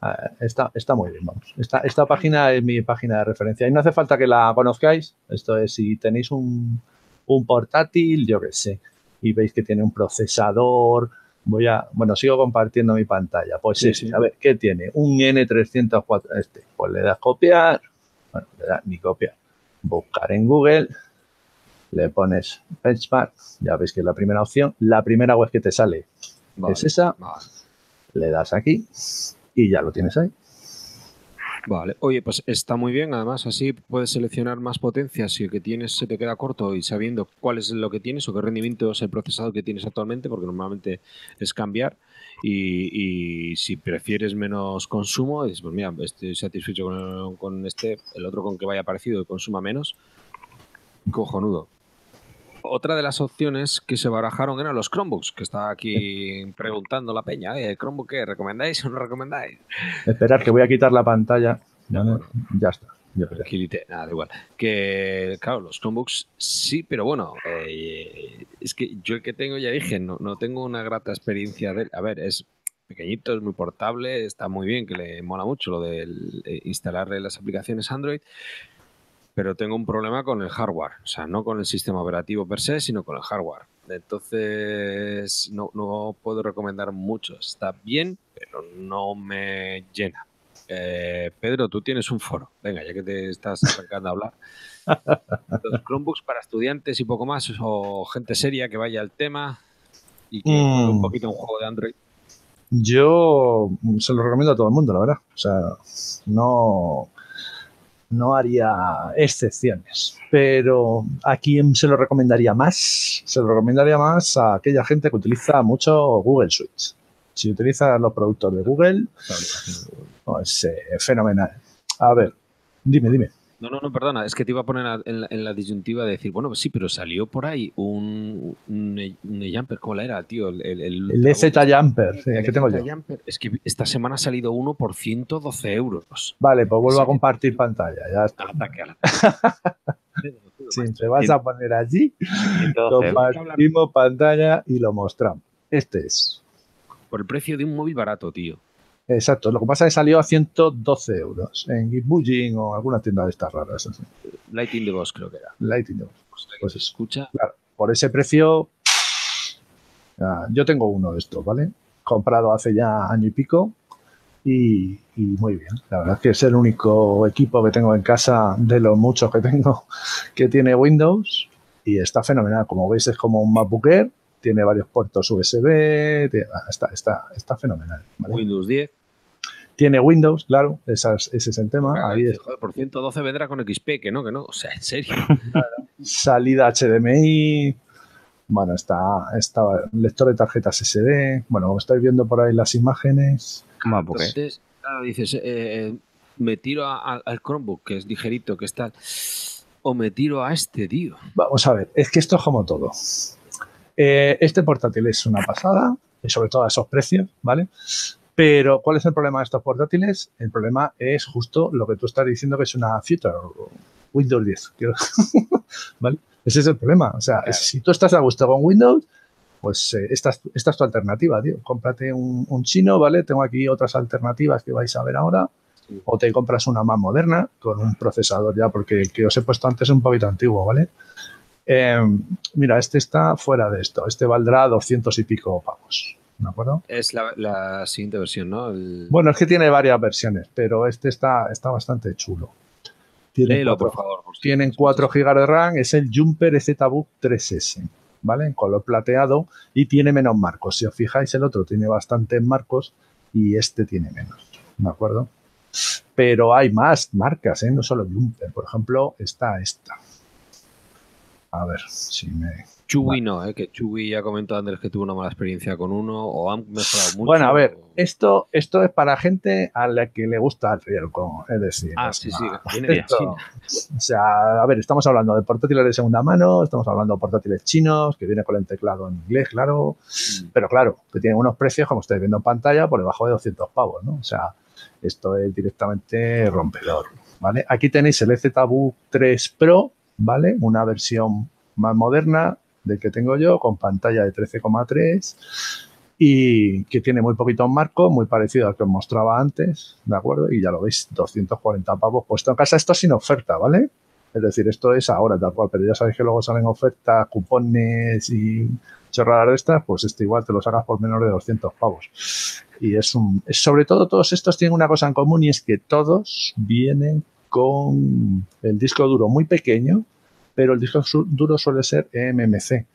Ah, está, está muy bien, vamos. Esta, esta página es mi página de referencia y no hace falta que la conozcáis. Esto es si tenéis un, un portátil, yo qué sé, y veis que tiene un procesador. Voy a, bueno, sigo compartiendo mi pantalla. Pues sí, sí, a ver, ¿qué tiene? Un N304, este. Pues le das copiar, bueno, le das ni copiar. Buscar en Google, le pones benchmark, ya veis que es la primera opción. La primera web que te sale es esa. Le das aquí y ya lo tienes ahí. Vale, oye, pues está muy bien. Además, así puedes seleccionar más potencia si el que tienes se te queda corto y sabiendo cuál es lo que tienes o qué rendimiento es el procesador que tienes actualmente, porque normalmente es cambiar. Y, si prefieres menos consumo, dices, pues mira, estoy satisfecho con, con, este, el otro con que vaya parecido y consuma menos. Cojonudo otra de las opciones que se barajaron eran los Chromebooks, que estaba aquí preguntando la peña, ¿eh? ¿Chromebook qué? ¿Recomendáis o no recomendáis? Esperad, que voy a quitar la pantalla. Ya, está. nada, igual. Que, claro, los Chromebooks sí, pero bueno, eh, es que yo el que tengo, ya dije, no, no tengo una grata experiencia de A ver, es pequeñito, es muy portable, está muy bien, que le mola mucho lo de eh, instalarle las aplicaciones Android, pero tengo un problema con el hardware, o sea, no con el sistema operativo per se, sino con el hardware. Entonces, no, no puedo recomendar mucho. Está bien, pero no me llena. Eh, Pedro, tú tienes un foro. Venga, ya que te estás arrancando a hablar. Los Chromebooks para estudiantes y poco más, o gente seria que vaya al tema y que mm. un poquito un juego de Android. Yo se lo recomiendo a todo el mundo, la verdad. O sea, no no haría excepciones. Pero a quién se lo recomendaría más? Se lo recomendaría más a aquella gente que utiliza mucho Google Suite. Si utiliza los productos de Google, es pues, eh, fenomenal. A ver, dime, dime. No, no, no, perdona, es que te iba a poner en la, disyuntiva de decir, bueno, pues sí, pero salió por ahí un, un, jumper, ¿cómo era, tío? El, el, el, EZ Jumper, sí, que tengo yo. Es que esta semana ha salido uno por 112 euros. Vale, pues vuelvo a compartir pantalla, ya está. Ataque si te vas a poner allí, compartimos pantalla y lo mostramos. Este es. Por el precio de un móvil barato, tío. Exacto, lo que pasa es que salió a 112 euros en Gitbujin o alguna tienda de estas raras. Lighting the Boss creo que era. Lighting the Boss. Pues escucha. Claro, por ese precio, yo tengo uno de estos, ¿vale? Comprado hace ya año y pico y, muy bien. La verdad es que es el único equipo que tengo en casa de los muchos que tengo que tiene Windows y está fenomenal. Como veis es como un MacBook Air, tiene varios puertos USB, ah, está, está, está fenomenal. Windows 10. Tiene Windows, claro, ese es el tema. Ahí por 112 vendrá con XP, que no, que no, o sea, en serio. Salida HDMI, bueno, está, está lector de tarjetas SD, bueno, como estáis viendo por ahí las imágenes. Entonces, claro, dices, eh, eh, me tiro al Chromebook, que es ligerito, que está, o me tiro a este, tío. Vamos a ver, es que esto es como todo. Eh, este portátil es una pasada, y sobre todo a esos precios, ¿vale? Pero, ¿cuál es el problema de estos portátiles? El problema es justo lo que tú estás diciendo que es una Future Windows 10, ¿vale? Ese es el problema. O sea, Claro. si tú estás a gusto con Windows, pues eh, esta, es- esta es tu alternativa, tío. Cómprate un, un chino, ¿vale? Tengo aquí otras alternativas que vais a ver ahora. Sí. O te compras una más moderna con un procesador ya, porque el que os he puesto antes es un poquito antiguo, ¿vale? Eh, mira, este está fuera de esto. Este valdrá 200 y pico pavos. ¿De acuerdo? Es la, la siguiente versión, ¿no? El- Bueno, es que tiene varias versiones, pero este está, está bastante chulo. Tiene Léelo, cuatro- por favor. por tienen 4 GB de RAM, es el Jumper EZBook 3S, ¿vale? En color plateado y tiene menos marcos. Si os fijáis, el otro tiene bastantes marcos y este tiene menos, ¿de acuerdo? Pero hay más marcas, ¿eh? No solo Jumper. Por ejemplo, está esta. A ver si me... Chewy no, ¿eh? que Chewy ya comentó Andrés que tuvo una mala experiencia con uno o han mejorado mucho. Bueno, a ver, o- esto, esto es para gente a la que le gusta el riesgo. Es decir, Ah, es sí, una- sí, viene de China. O sea, a ver, estamos hablando de portátiles de segunda mano, estamos hablando de portátiles chinos, que viene con el teclado en inglés, claro, Mm. pero claro, que tienen unos precios, como estáis viendo en pantalla, por debajo de 200 pavos, ¿no? O sea, esto es directamente rompedor, ¿vale? Aquí tenéis el EZBook 3 Pro, ¿vale? Una versión más moderna del que tengo yo, con pantalla de 13,3 y que tiene muy poquitos marcos, muy parecido al que os mostraba antes, ¿de acuerdo? Y ya lo veis, 240 pavos puesto en casa. Esto sin oferta, ¿vale? Es decir, esto es ahora tal cual, pero ya sabéis que luego salen ofertas, cupones y chorradas de estas, pues este igual te lo sacas por menos de 200 pavos. Y es un... sobre todo todos estos tienen una cosa en común y es que todos vienen con el disco duro muy pequeño, pero el disco duro suele ser eMMC,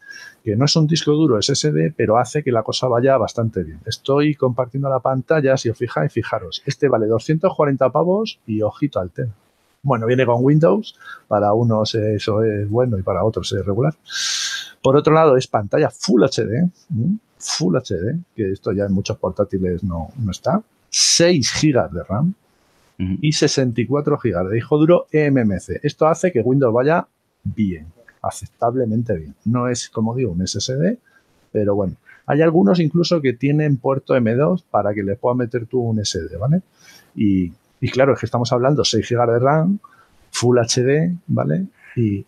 que no es un disco duro SSD, pero hace que la cosa vaya bastante bien. Estoy compartiendo la pantalla, si os fijáis, fijaros, este vale 240 pavos y ojito al tema. Bueno, viene con Windows, para unos eso es bueno y para otros es regular. Por otro lado, es pantalla Full HD, ¿m? Full HD, que esto ya en muchos portátiles no, no está. 6 GB de RAM Y 64 GB de disco duro eMMC. Esto hace que Windows vaya bien, aceptablemente bien. No es, como digo, un SSD, pero bueno. Hay algunos incluso que tienen puerto M2 para que le puedas meter tú un SD, ¿vale? Y, y claro, es que estamos hablando 6 GB de RAM, Full HD, ¿vale? Y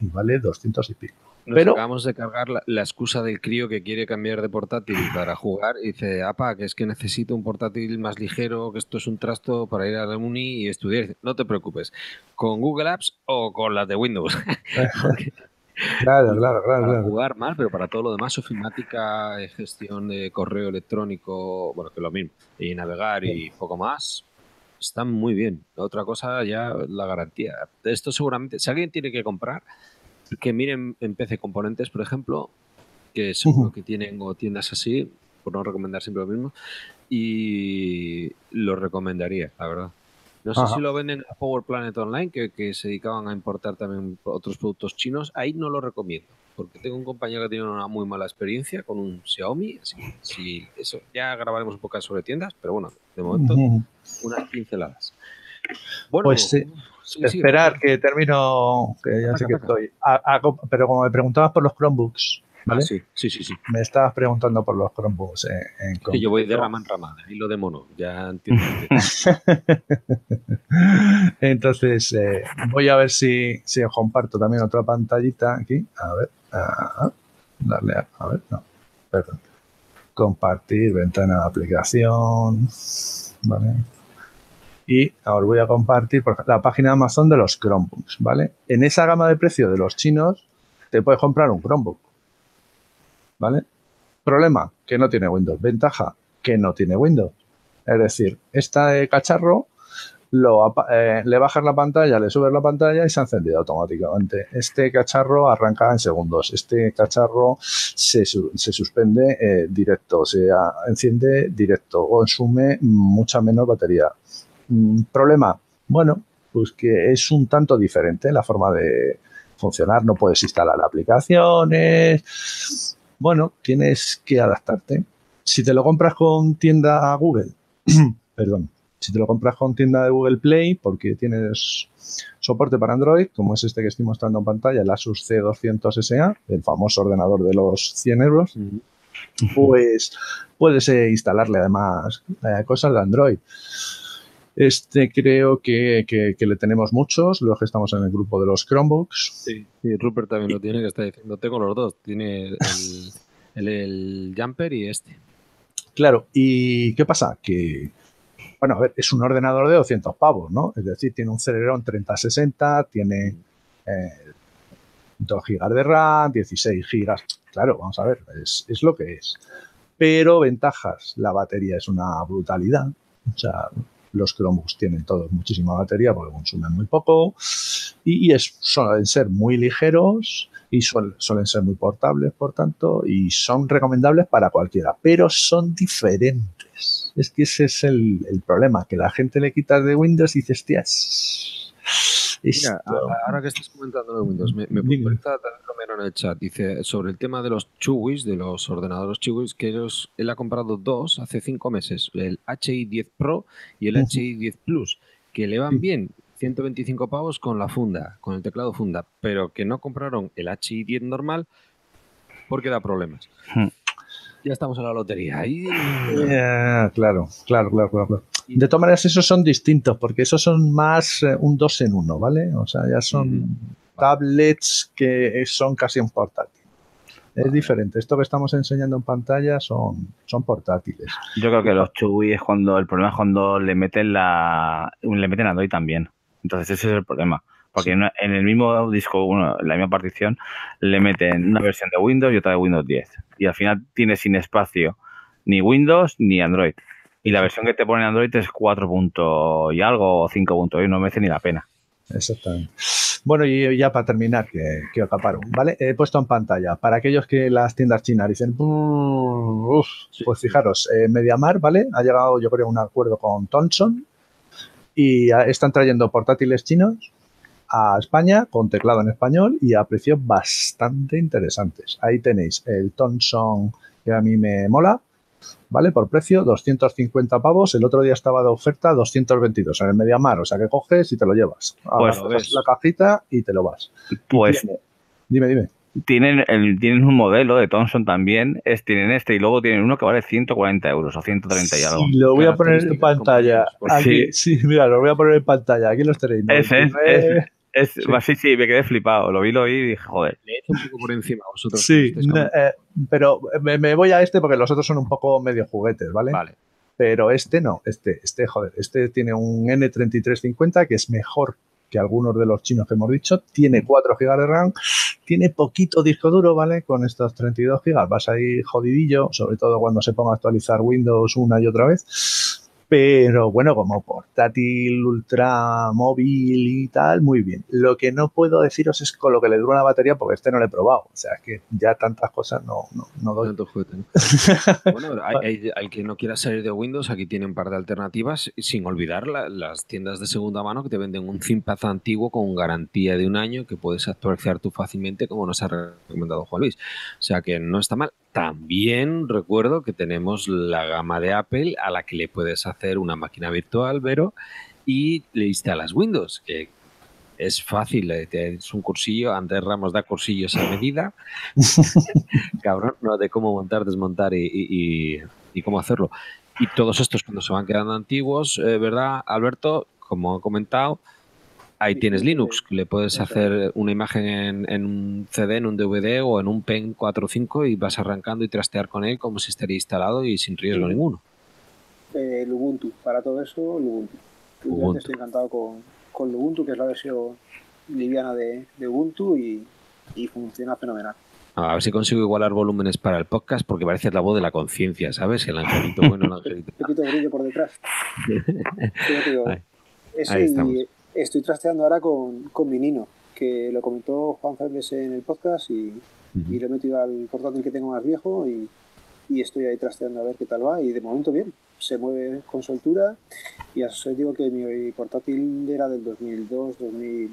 vale 200 y pico. Nos Pero- acabamos de cargar la, la excusa del crío que quiere cambiar de portátil para jugar y dice, apa, que es que necesito un portátil más ligero, que esto es un trasto para ir a la uni y estudiar. No te preocupes, con Google Apps o con las de Windows. Claro, claro, claro, para claro. jugar mal, pero para todo lo demás, ofimática, eh, gestión de correo electrónico, bueno, que es lo mismo, y navegar y poco más, están muy bien. Otra cosa ya la garantía. Esto seguramente, si alguien tiene que comprar, que miren en PC Componentes, por ejemplo, que seguro que tienen o tiendas así, por no recomendar siempre lo mismo, y lo recomendaría, la verdad. No sé si lo venden en Power Planet Online, que, que se dedicaban a importar también otros productos chinos. Ahí no lo recomiendo, porque tengo un compañero que tiene una muy mala experiencia con un Xiaomi. Así que si eso, ya grabaremos un poco sobre tiendas, pero bueno, de momento, unas pinceladas. Bueno, Pues sí. Sigue. Esperar que termino, que ya sé que estoy. A- a- pero como me preguntabas por los Chromebooks, Ah, ¿vale? sí, sí, sí, sí. Me estabas preguntando por los Chromebooks. eh, en Que yo voy de rama en rama, de hilo de mono, ya entiendo. Entonces, eh, voy a ver si, si os comparto también otra pantallita aquí. A ver, ah, darle a, a ver, no, perdón. Compartir, ventana de aplicación, ¿vale? Y ahora voy a compartir la página de Amazon de los Chromebooks, ¿vale? En esa gama de precio de los chinos, te puedes comprar un Chromebook, ¿vale? Problema, que no tiene Windows. Ventaja, que no tiene Windows. Es decir, este cacharro lo, eh, le bajas la pantalla, le subes la pantalla y se ha encendido automáticamente. Este cacharro arranca en segundos. Este cacharro se, su- se suspende eh, directo, se enciende directo, consume mucha menos batería. Problema, bueno, pues que es un tanto diferente la forma de funcionar. No puedes instalar aplicaciones. Bueno, tienes que adaptarte. Si te lo compras con tienda Google, perdón, si te lo compras con tienda de Google Play, porque tienes soporte para Android, como es este que estoy mostrando en pantalla, el Asus C200SA, el famoso ordenador de los 100 euros, pues puedes eh, instalarle además eh, cosas de Android. Este creo que, que, que, le tenemos muchos, los que estamos en el grupo de los Chromebooks. Sí, y Rupert también lo tiene, que está diciendo, tengo los dos, tiene el, el, el Jumper y este. Claro, ¿y qué pasa? Que, bueno, a ver, es un ordenador de 200 pavos, ¿no? Es decir, tiene un Celeron 3060, tiene eh, 2 GB de RAM, 16 GB. Claro, vamos a ver, es, es, lo que es. Pero ventajas, la batería es una brutalidad. O sea, los Chromebooks tienen todos muchísima batería porque consumen muy poco y, suelen ser muy ligeros y suelen, ser muy portables, por tanto, y son recomendables para cualquiera, pero son diferentes. Es que ese es el, problema, que la gente le quita de Windows y dices, tías, Mira, ahora que estás comentando de Windows, me, me pregunta Romero en el chat, dice sobre el tema de los Chewies, de los ordenadores Chewies, que ellos, él ha comprado dos hace cinco meses, el HI 10 Pro y el uh -huh. HI 10 Plus, que le van bien, 125 pavos con la funda, con el teclado funda, pero que no compraron el HI 10 normal porque da problemas. Hmm. Ya estamos en la lotería. Ahí... Yeah, claro, claro, claro, claro. De todas maneras, esos son distintos, porque esos son más eh, un dos en uno, ¿vale? O sea, ya son mm. tablets que son casi un portátil. Es diferente. Esto que estamos enseñando en pantalla son, son portátiles. Yo creo que los Chewy es cuando el problema es cuando le meten la le meten Android también. Entonces ese es el problema. Porque sí. en el mismo disco, bueno, en la misma partición, le meten una versión de Windows y otra de Windows 10. Y al final tiene sin espacio ni Windows ni Android. Y la versión que te pone Android es 4. y algo o 5. y no merece ni la pena. Exactamente. Bueno, y ya para terminar, que, que acaparo, ¿vale? He puesto en pantalla, para aquellos que las tiendas chinas dicen, pues fijaros, eh, Mediamar, ¿vale? Ha llegado, yo creo, a un acuerdo con Thomson y están trayendo portátiles chinos a España con teclado en español y a precios bastante interesantes. Ahí tenéis el Thomson que a mí me mola, ¿vale? Por precio, 250 pavos. El otro día estaba de oferta 222 en el Mediamar. O sea, que coges y te lo llevas. Pues, ves la cajita y te lo vas. Pues, dime, dime. Tienen, el, tienen un modelo de Thomson también, es, tienen este y luego tienen uno que vale 140 euros o 130 y algo. Sí, lo voy a poner en pantalla. Aquí, sí. sí. mira, lo voy a poner en pantalla. Aquí los tenéis. ¿no? Ese es, es, es, sí. sí. sí, me quedé flipado. Lo vi, lo vi y dije, joder. Le he hecho un poco por encima a vosotros. Sí, eh, pero me, me, voy a este porque los otros son un poco medio juguetes, ¿vale? Vale. Pero este no, este, este, joder, este tiene un N3350 que es mejor que algunos de los chinos que hemos dicho, tiene 4 GB de RAM, tiene poquito disco duro, ¿vale? Con estos 32 GB vas a ir jodidillo, sobre todo cuando se ponga a actualizar Windows una y otra vez. Pero bueno, como portátil, ultra móvil y tal, muy bien. Lo que no puedo deciros es con lo que le dura la batería, porque este no lo he probado. O sea, que ya tantas cosas no, no, no doy. Bueno, hay, hay, hay, que no quiera salir de Windows, aquí tiene un par de alternativas, sin olvidar la, las tiendas de segunda mano que te venden un ThinkPad antiguo con garantía de un año que puedes actualizar tú fácilmente, como nos ha recomendado Juan Luis. O sea, que no está mal. También recuerdo que tenemos la gama de Apple a la que le puedes hacer una máquina virtual, Vero, y le instalas Windows, que es fácil, es un cursillo, Andrés Ramos da cursillos a medida, cabrón, no, de cómo montar, desmontar y, y, y, cómo hacerlo. Y todos estos cuando se van quedando antiguos, eh, ¿verdad, Alberto? Como he comentado, ahí tienes Linux, que le puedes hacer una imagen en, en, un CD, en un DVD o en un PEN 4 o 5 y vas arrancando y trastear con él como si estaría instalado y sin riesgo sí. ninguno. Eh, el Ubuntu, para todo eso, Ubuntu. Ubuntu. Estoy encantado con, con Ubuntu, que es la versión liviana de, de Ubuntu y, y, funciona fenomenal. A ver si consigo igualar volúmenes para el podcast porque parece la voz de la conciencia, ¿sabes? El angelito bueno, el angelito. Un poquito de brillo por detrás. digo, ese y estoy trasteando ahora con, con mi Nino, que lo comentó Juan Fernández en el podcast y, uh -huh. y lo he metido al portátil que tengo más viejo y, y, estoy ahí trasteando a ver qué tal va y de momento bien, se mueve con soltura y os digo que mi portátil era del 2002, 2000,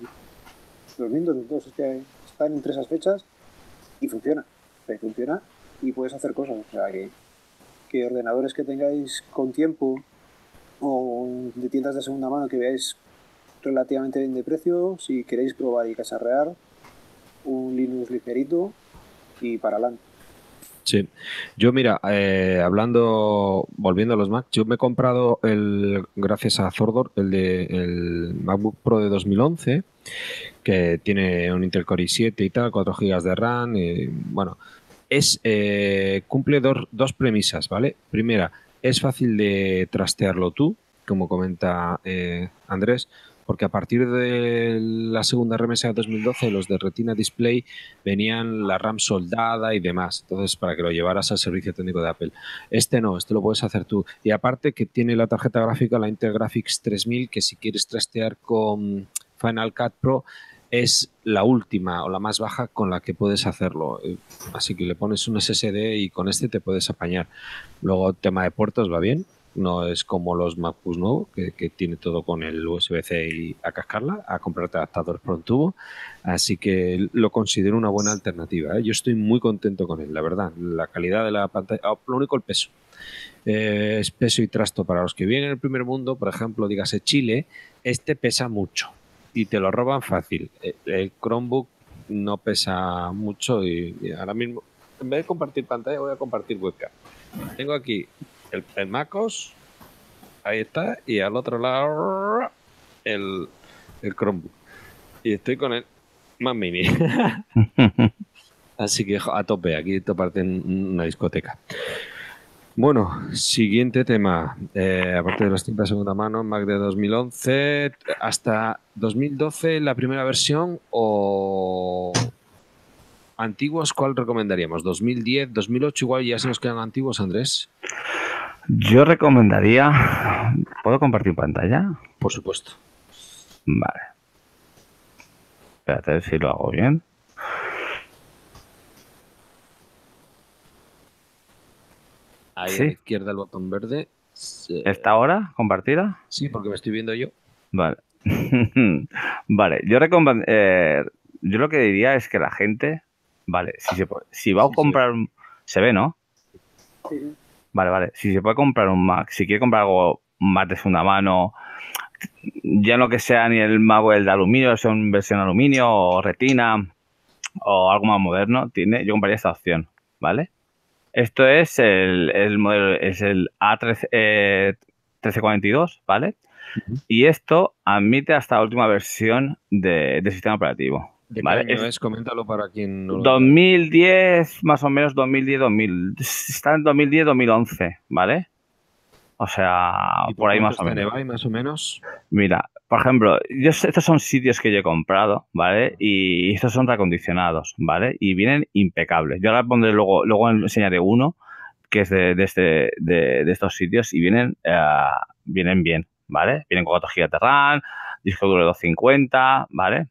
2000 2002, es que están entre esas fechas y funciona, funciona y puedes hacer cosas, o sea que, que ordenadores que tengáis con tiempo o de tiendas de segunda mano que veáis relativamente bien de precio si queréis probar y casarrear un Linux ligerito y para adelante. Sí. Yo, mira, eh, hablando, volviendo a los Mac, yo me he comprado el, gracias a Zordor, el de el MacBook Pro de 2011, que tiene un Intel Core i7 y tal, 4 GB de RAM. Y, bueno, es eh, cumple dos, dos premisas, ¿vale? Primera, es fácil de trastearlo tú, como comenta eh, Andrés, porque a partir de la segunda remesa de 2012 los de Retina Display venían la RAM soldada y demás, entonces para que lo llevaras al servicio técnico de Apple. Este no, este lo puedes hacer tú. Y aparte que tiene la tarjeta gráfica, la Intel Graphics 3000, que si quieres trastear con Final Cut Pro es la última o la más baja con la que puedes hacerlo. Así que le pones un SSD y con este te puedes apañar. Luego, tema de puertos va bien. No es como los MacBooks nuevos, que, tiene todo con el USB-C y a cascarla, a comprarte adaptadores por un tubo. Así que lo considero una buena alternativa. ¿eh? Yo estoy muy contento con él, la verdad. La calidad de la pantalla, oh, lo único el peso. Eh, es peso y trasto para los que vienen en el primer mundo, por ejemplo, dígase Chile, este pesa mucho y te lo roban fácil. El, el Chromebook no pesa mucho y ahora mismo, en vez de compartir pantalla, voy a compartir webcam. Tengo aquí el, el MacOS, ahí está, y al otro lado el, el Chromebook. Y estoy con el Mac Mini. Así que a tope, aquí te parten una discoteca. Bueno, siguiente tema. Eh, aparte de los tiempos de segunda mano, Mac de 2011, hasta 2012 la primera versión o antiguos, ¿cuál recomendaríamos? ¿2010, 2008? Igual ya se nos quedan antiguos, Andrés. Yo recomendaría. ¿Puedo compartir pantalla? Por supuesto. Vale. Espérate a ver si lo hago bien. Ahí Sí. a la izquierda el botón verde. Sí, ¿Esta hora compartida? Sí, porque me estoy viendo yo. Vale. vale, yo eh, yo lo que diría es que la gente, vale, si, se, puede- si va a Sí, sí. comprar, se ve, ¿no? Sí, sí. Vale, vale. Si se puede comprar un Mac, si quiere comprar algo más de segunda mano, ya no que sea ni el Mac o el de aluminio, son versión aluminio o retina o algo más moderno, tiene, yo compraría esta opción, ¿vale? Esto es el, el modelo, es el A13, eh, 1342, ¿vale? Ujú. Y esto admite hasta la última versión de, de sistema operativo. ¿De ¿vale? qué año Es-? Coméntalo para quien no lo 2010, más o menos 2010-2000. Está en 2010-2011, ¿vale? O sea, ¿Y por ahí más o menos. eBay, más o menos. Mira, por ejemplo, yo, estos son sitios que yo he comprado, ¿vale? Y estos son recondicionados, ¿vale? Y vienen impecables. Yo ahora pondré luego, luego enseñaré uno que es de, de este, de, de estos sitios y vienen, eh, vienen bien, ¿vale? Vienen con 4 GB de RAM, disco duro de 250, ¿vale?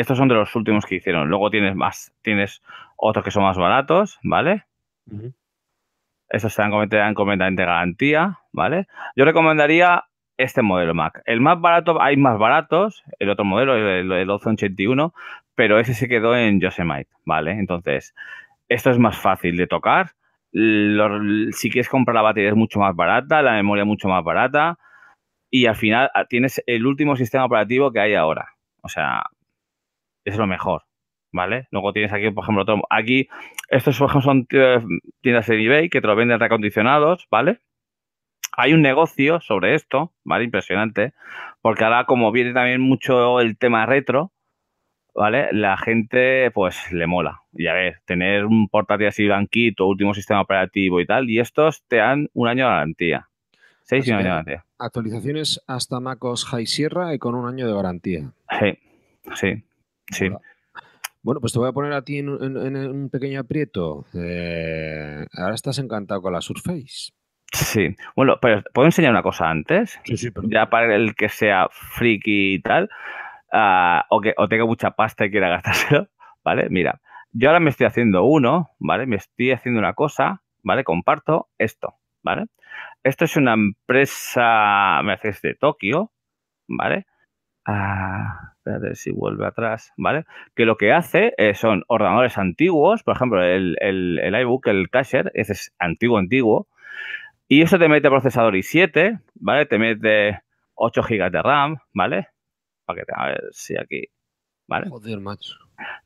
Estos son de los últimos que hicieron. Luego tienes más, tienes otros que son más baratos, ¿vale? Estos están completamente completamente garantía, ¿vale? Yo recomendaría este modelo Mac. El más barato, hay más baratos, el otro modelo, el, el 1181, pero ese se quedó en Yosemite, ¿vale? Entonces, esto es más fácil de tocar. Si quieres comprar la batería es mucho más barata, la memoria mucho más barata y al final ah, tienes el último sistema operativo que hay ahora. O sea, es lo mejor, ¿vale? Luego tienes aquí, por ejemplo, otro- aquí, estos son tiendas en eBay que te lo venden recondicionados, ¿vale? Hay un negocio sobre esto, ¿vale? Impresionante, porque ahora como viene también mucho el tema retro, ¿vale? La gente, pues, le mola. Y a ver, tener un portátil así blanquito, último sistema operativo y tal, y estos te dan un año de garantía. Seis y un año de garantía. Actualizaciones hasta MacOS High Sierra y con un año de garantía. Sí, sí, sí. Bueno, pues te voy a poner a ti en, en- en un pequeño aprieto. Eh, ahora estás encantado con la Surface. Sí. Bueno, pero ¿puedo enseñar una cosa antes? Sí, sí, pero ya para el que sea friki y tal, ah, o que o tenga mucha pasta y quiera gastárselo, ¿vale? Mira, yo ahora me estoy haciendo uno, ¿vale? Me estoy haciendo una cosa, ¿vale? Comparto esto, ¿vale? Esto es una empresa, me haces de Tokio, ¿vale? Ah, espérate si vuelve atrás, ¿vale? Que lo que hace eh, son ordenadores antiguos, por ejemplo, el, el, el iBook, el Casher, ese es antiguo, antiguo, y eso te mete procesador i7, ¿vale? Te mete 8 GB de RAM, ¿vale? Para que te, a ver si aquí, ¿vale? joder, macho.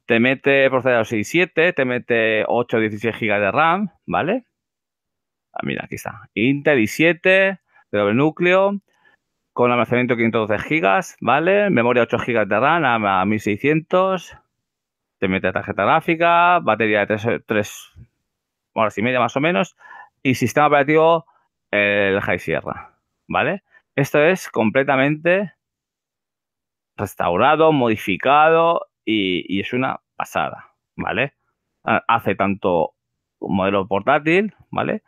te mete procesador 6.7, te mete 8 16 GB de RAM, ¿vale? Ah, mira, aquí está. Intel i7, de doble núcleo, con almacenamiento 512 GB, ¿vale? Memoria 8 GB de RAM a 1600. Te mete tarjeta gráfica, batería de 3, horas y media más o menos. Y sistema operativo, el High Sierra, ¿vale? Esto es completamente restaurado, modificado y, es una pasada, ¿vale? Hace tanto un modelo portátil, ¿vale?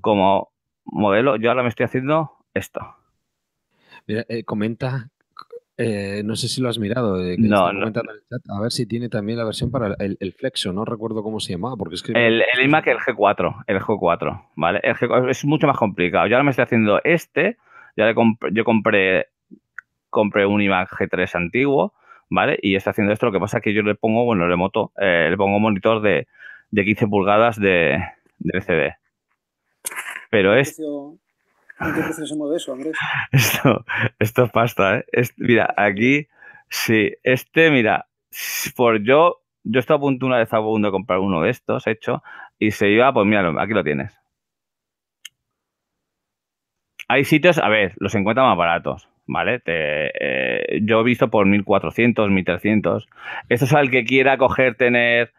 Como modelo, yo ahora me estoy haciendo esto. Mira, eh, comenta, eh, no sé si lo has mirado, eh, no, a ver si tiene también la versión para el, Flexo, no recuerdo cómo se llamaba, porque es que... El, el iMac, el G4, el G4, ¿vale? El G4 es mucho más complicado. Yo ahora me estoy haciendo este, ya le yo compré, compré un iMac G3 antiguo, ¿vale? Y está haciendo esto, lo que pasa es que yo le pongo, bueno, le, moto, eh, le pongo un monitor de, de 15 pulgadas de, de LCD. Pero es... ¿En qué precio se mueve eso, Andrés? Esto, esto es pasta, ¿eh? mira, aquí, sí, este, mira, por yo, yo estaba a punto una vez a punto de comprar uno de estos hecho y se iba, pues mira, aquí lo tienes. Hay sitios, a ver, los encuentran más baratos, ¿vale? Eh, yo he visto por 1400, 1300. Esto es al que quiera coger, tener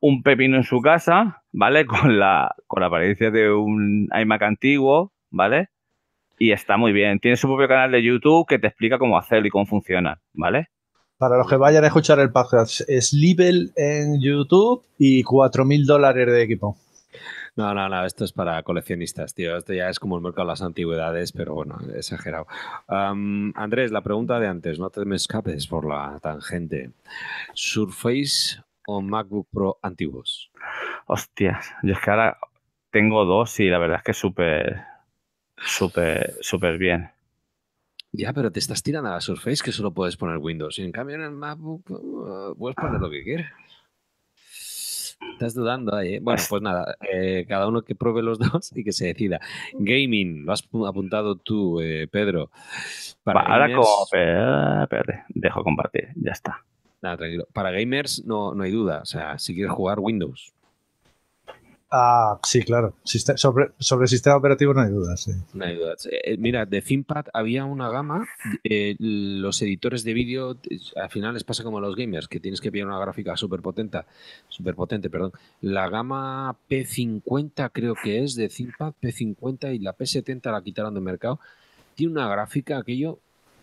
un pepino en su casa, ¿vale? Con la, con la apariencia de un iMac antiguo, ¿vale? Y está muy bien. Tiene su propio canal de YouTube que te explica cómo hacerlo y cómo funciona, ¿vale? Para los que vayan a escuchar el podcast, es Level en YouTube y 4.000 dólares de equipo. No, no, no, esto es para coleccionistas, tío. Esto ya es como el mercado de las antigüedades, pero bueno, exagerado. Andrés, la pregunta de antes, no te me escapes por la tangente. ¿Surface o MacBook Pro antiguos? Hostias, yo es que ahora tengo dos y la verdad es que súper, súper, súper bien. Ya, pero te estás tirando a la Surface que solo puedes poner Windows. Y en cambio en el MacBook uh, puedes poner lo que quieras. Estás dudando ahí. ¿eh? Bueno, pues nada, eh, cada uno que pruebe los dos y que se decida. Gaming, lo has apuntado tú, eh, Pedro. Para ahora como... Espérate, dejo compartir, ya está. Nada, tranquilo. Para gamers no, no hay duda. O sea, si quieres jugar Windows, Ah, sí, claro. sobre, sobre el sistema operativo no hay dudas. No hay dudas. Eh, eh, mira, de ThinkPad había una gama. Eh, los editores de vídeo, al final les pasa como a los gamers, que tienes que pillar una gráfica súper potente, super potente, perdón. La gama P50 creo que es de ThinkPad, P50 y la P70 la quitaron del mercado. Tiene una gráfica aquello.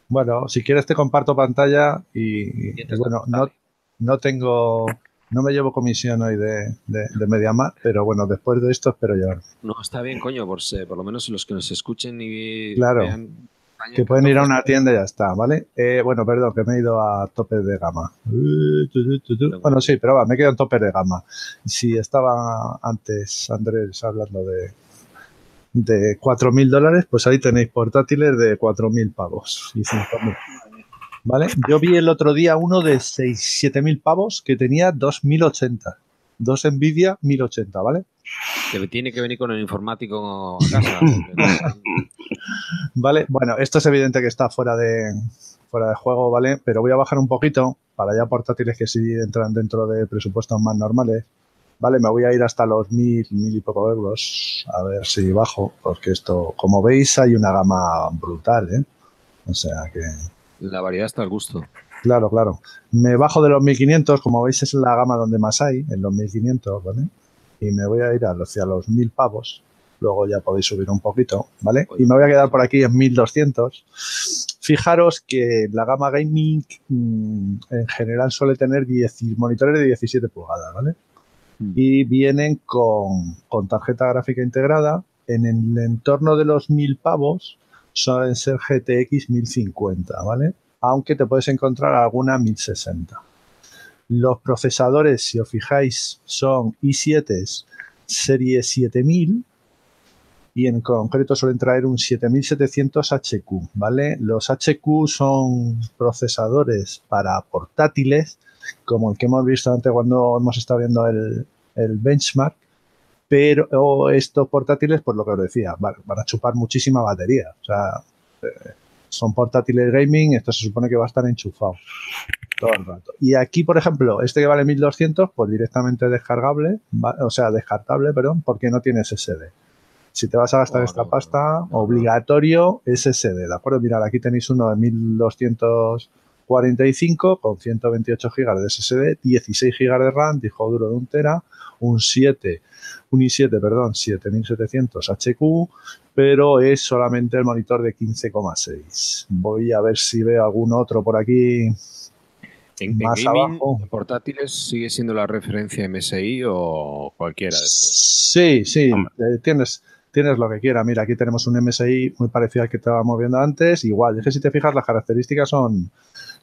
Bueno, si quieres te comparto pantalla y, y bueno, no, no tengo no me llevo comisión hoy de, de, de Mediamar, pero bueno, después de esto espero llevar. No, está bien, coño, por, por lo menos los que nos escuchen y claro, que pueden ir a una tienda y ya está, ¿vale? Eh, bueno, perdón, que me he ido a tope de gama. Bueno, sí, pero va, me quedo en tope de gama. Si estaba antes Andrés hablando de, de 4.000 dólares, pues ahí tenéis portátiles de 4.000 pavos y 5.000. ¿vale? Yo vi el otro día uno de 6, mil pavos que tenía 2080. Dos Nvidia 1080, ¿vale? Que tiene que venir con el informático a casa. vale, bueno, esto es evidente que está fuera de, fuera de juego, ¿vale? Pero voy a bajar un poquito para ya portátiles que sí entran dentro de presupuestos más normales. Vale, me voy a ir hasta los mil, mil y poco euros. A ver si bajo, porque esto, como veis, hay una gama brutal, ¿eh? O sea que la variedad está al gusto. Claro, claro. Me bajo de los 1500, como veis es la gama donde más hay, en los 1500, ¿vale? Y me voy a ir hacia los 1000 pavos. Luego ya podéis subir un poquito, ¿vale? Y me voy a quedar por aquí en 1200. Fijaros que la gama gaming mm, en general suele tener 10, monitores de 17 pulgadas, ¿vale? Mm. Y vienen con, con tarjeta gráfica integrada. En el entorno de los 1000 pavos suelen ser GTX 1050, ¿vale? Aunque te puedes encontrar alguna 1060. Los procesadores, si os fijáis, son i7 serie 7000 y en concreto suelen traer un 7700 HQ, ¿vale? Los HQ son procesadores para portátiles, como el que hemos visto antes cuando hemos estado viendo el, el benchmark, pero estos portátiles, por lo que os decía, van, a chupar muchísima batería. O sea, eh, son portátiles gaming, esto se supone que va a estar enchufado. todo el rato. Y aquí, por ejemplo, este que vale 1200, pues directamente descargable, va- o sea, descartable, perdón, porque no tiene SSD. Si te vas a gastar Oh, esta pasta, obligatorio SSD, ¿de acuerdo? Mirad, aquí tenéis uno de 1245 con 128 GB de SSD, 16 GB de RAM, disco duro de 1 tera, un 7, un i7, perdón, 7700 HQ, pero es solamente el monitor de 15,6. Voy a ver si veo algún otro por aquí. En, en Más gaming, abajo. en portátiles sigue siendo la referencia MSI o cualquiera de estos. Sí, sí, Hombre. eh, tienes, tienes lo que quiera. Mira, aquí tenemos un MSI muy parecido al que estábamos viendo antes. Igual, es que si te fijas, las características son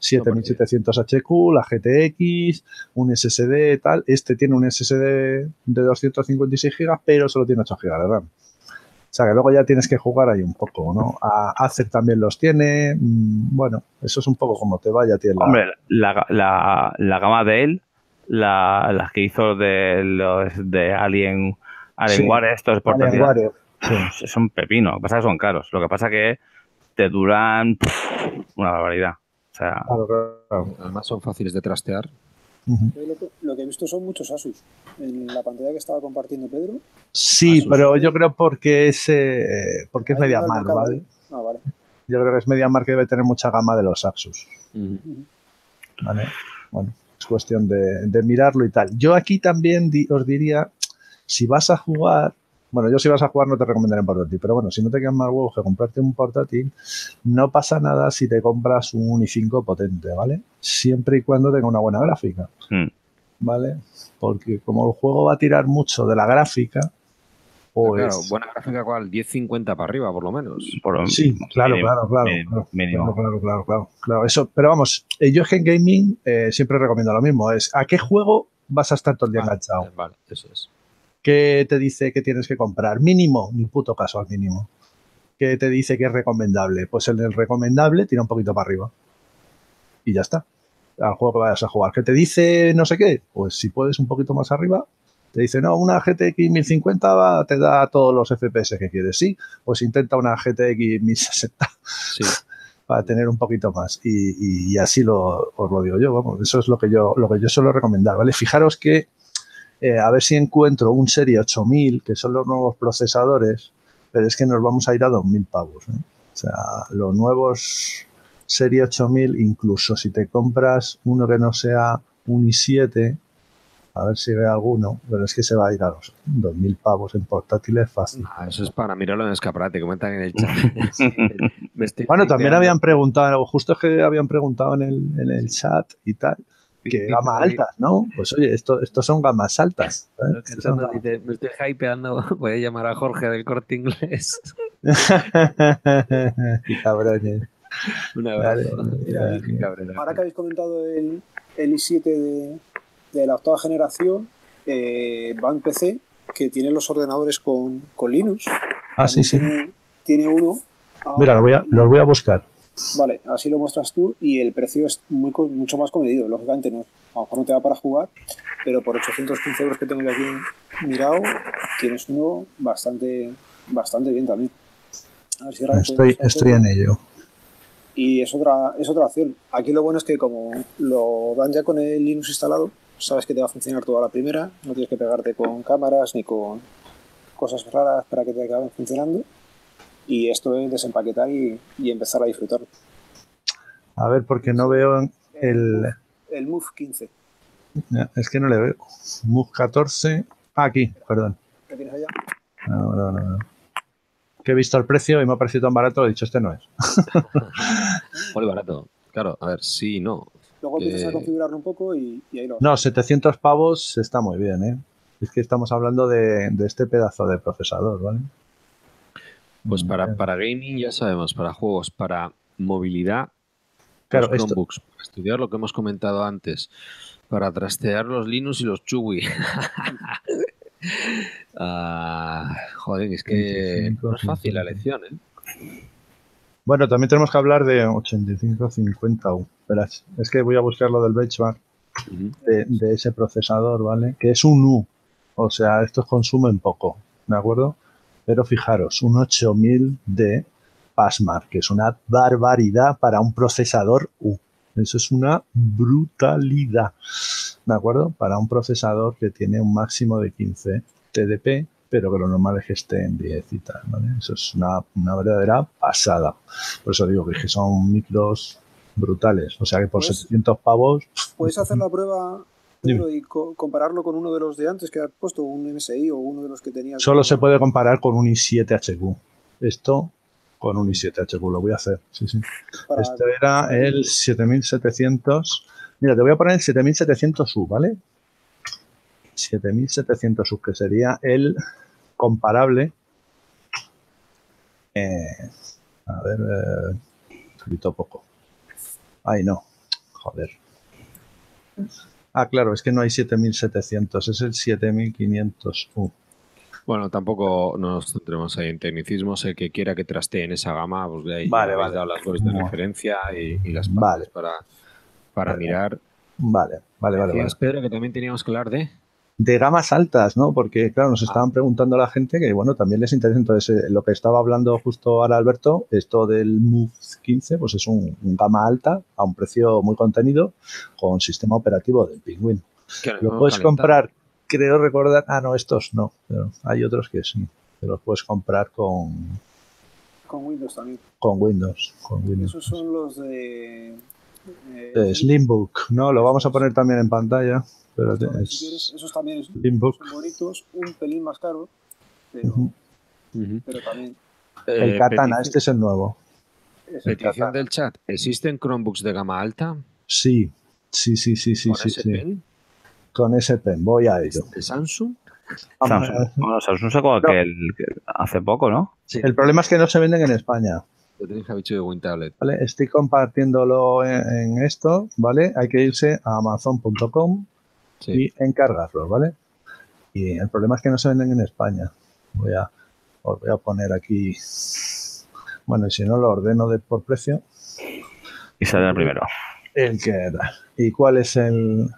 7700 HQ, la GTX, un SSD, tal. Este tiene un SSD de 256 GB, pero solo tiene 8 GB de RAM. O sea que luego ya tienes que jugar ahí un poco, ¿no? A Acer también los tiene. mm, Bueno, eso es un poco como te vaya a ti en la- Hombre, la, la, la gama de él, la, las que hizo de los de Alien, Alienware, estos portátiles, Alienware. Sí. son pepino. Lo que pasa es que son caros. Lo que pasa es que te duran pff, una barbaridad. O sea, Claro, claro, claro. Además son fáciles de trastear. Yo Lo que, lo que he visto son muchos Asus. En la pantalla que estaba compartiendo Pedro. Sí, Asus. pero yo creo porque es, eh, porque es ahí media llega el mar, mercado. ¿vale? Ah, vale. Yo creo que es media mar que debe tener mucha gama de los Asus. ¿vale? Bueno, es cuestión de, de mirarlo y tal. Yo aquí también di- os diría, si vas a jugar, bueno, yo si vas a jugar no te recomendaré un portátil, pero bueno, si no te quedan más huevos que comprarte un portátil, no pasa nada si te compras un i5 potente, ¿vale? Siempre y cuando tenga una buena gráfica. mm, ¿vale? Porque como el juego va a tirar mucho de la gráfica, pues... Claro, buena gráfica cuál, 1050 para arriba por lo menos. por- Sí, claro, claro, claro, mínimo, claro, claro, claro, claro, claro, claro. Eso, pero vamos, eh, yo es que en gaming eh, siempre recomiendo lo mismo, es ¿a qué juego vas a estar todo el día Ah, enganchado? Vale, eso es. ¿Qué te dice que tienes que comprar? Mínimo, ni puto caso al mínimo. ¿Qué te dice que es recomendable? Pues el recomendable tira un poquito para arriba. Y ya está. Al juego que vayas a jugar. ¿Qué te dice no sé qué? Pues si puedes un poquito más arriba, te dice, no, una GTX 1050 va- te da todos los FPS que quieres. Sí, pues intenta una GTX 1060 Sí. para tener un poquito más. Y así lo, os lo digo yo, vamos, eso es lo que yo, lo que yo suelo recomendar, ¿vale? Fijaros que eh, a ver si encuentro un Serie 8000, que son los nuevos procesadores, pero es que nos vamos a ir a 2000 pavos. ¿eh? O sea, los nuevos Serie 8000, incluso si te compras uno que no sea un i7, a ver si ve alguno, pero es que se va a ir a los 2000 pavos en portátiles fácil. Ah, eso es para mirarlo en escaparate, comentan en el chat. Me estoy Bueno, también habían preguntado, justo es que habían preguntado en el, en el chat y tal, que Dice gama ahí- altas, ¿no? Pues oye, esto, estos son gamas altas. Lo Estos son dice, me estoy hypeando, voy a llamar a Jorge del corte inglés. gamas- Qué cabrones. Un abrazo. Vale, Mira. Ahora que habéis comentado el, el i7 de, de la octava generación, eh, va en PC, que tiene los ordenadores con, con Linux. Ah, sí, sí. Tiene, tiene uno. Mira, los voy a, los voy a buscar. Vale, así lo muestras tú y el precio es muy, mucho más comedido. Lógicamente, no, a lo mejor no te da para jugar, pero por 815 euros que tengo yo aquí mirado, tienes uno bastante, bastante bien también. A ver si Estoy, estoy en ello. Y es otra, es otra opción. Aquí lo bueno es que como lo dan ya con el Linux instalado, sabes que te va a funcionar toda la primera, no tienes que pegarte con cámaras ni con cosas raras para que te acaben funcionando. Y esto es desempaquetar y, y empezar a disfrutar. A ver, porque no veo el. El Move 15. Es que no le veo. Move 14. Ah, aquí, perdón. ¿Qué tienes allá? No, no, no, no. Que he visto el precio y me ha parecido tan barato, he dicho, este no es. Muy barato. Claro, a ver, sí, no. Luego empiezas a configurarlo un poco y, y ahí lo No, 700 pavos está muy bien, ¿eh? Es que estamos hablando de, de este pedazo de procesador, ¿vale? Pues para, para gaming ya sabemos, para juegos, para movilidad, Claro, los esto- Chromebooks, para estudiar lo que hemos comentado antes, para trastear los Linux y los Chewy. Ah, joder, es que 25, no es fácil la 50. lección, ¿eh? Bueno, también tenemos que hablar de 85-50. Espera, es que voy a buscar lo del benchmark de, de ese procesador, ¿vale? Que es un U. O sea, estos consumen poco, ¿de acuerdo? Pero fijaros, un 8000 de Passmark, que es una barbaridad para un procesador U. Eso es una brutalidad. ¿De acuerdo? Para un procesador que tiene un máximo de 15 TDP, pero que lo normal es que esté en 10 y tal. ¿vale? Eso es una, una verdadera pasada. Por eso digo que son micros brutales. O sea que por Pues- 700 pavos. Puedes hacer la prueba Dime. Y co- compararlo con uno de los de antes que has puesto, un MSI o uno de los que tenías. Solo se puede comparar con un i7HQ. Esto con un i7HQ lo voy a hacer. Sí, sí. para- Este era el 7700. Mira, te voy a poner el 7700U, ¿vale? 7700U, que sería el comparable. eh, a ver, eh, poco. Ay, no. Joder. Ah, claro, es que no hay 7700, es el 7500U. Bueno, tampoco nos centremos ahí en tecnicismos. El que quiera que trastee en esa gama, pues de ahí Vale, vale. dado las webs de referencia y, y las Vale. para, para Vale. mirar. Vale, vale, vale. vale. Decías, Pedro, que también teníamos que hablar de. De gamas altas, ¿no? Porque, claro, nos estaban preguntando la gente que, bueno, también les interesa. Entonces, eh, lo que estaba hablando justo ahora Alberto, esto del Move 15, pues es un, un gama alta a un precio muy contenido con sistema operativo del Penguin. Lo puedes comprar, creo recordar, ah, no, estos no, pero hay otros que sí, que los puedes comprar con, con Windows también. con Windows. Con Windows. Esos son los de. eh, De Slimbook, ¿no? Lo vamos a poner también en pantalla. Espérate, si quieres, es esos también son bonitos, un pelín más caro, pero, también. El Eh, Katana, petici- este es el nuevo. es- el Petición Katana. del chat. ¿Existen Chromebooks de gama alta? Sí, sí, sí, sí, sí, con sí, ese sí. pen? Con ese pen, voy a ello. ¿De Samsung? Samsung. Bueno, Samsung sacó No. aquel que hace poco, ¿no? Sí. El problema es que no se venden en España, Lo tenéis Javichu de WinTablet. ¿vale? Estoy compartiéndolo en, en esto, ¿vale? Hay que irse a amazon.com Sí. y encargarlo, ¿vale? Y el problema es que no se venden en España. Voy a, os voy a poner aquí, bueno, y si no lo ordeno de por precio, Y sale el primero. el que era. ¿Y cuál es el,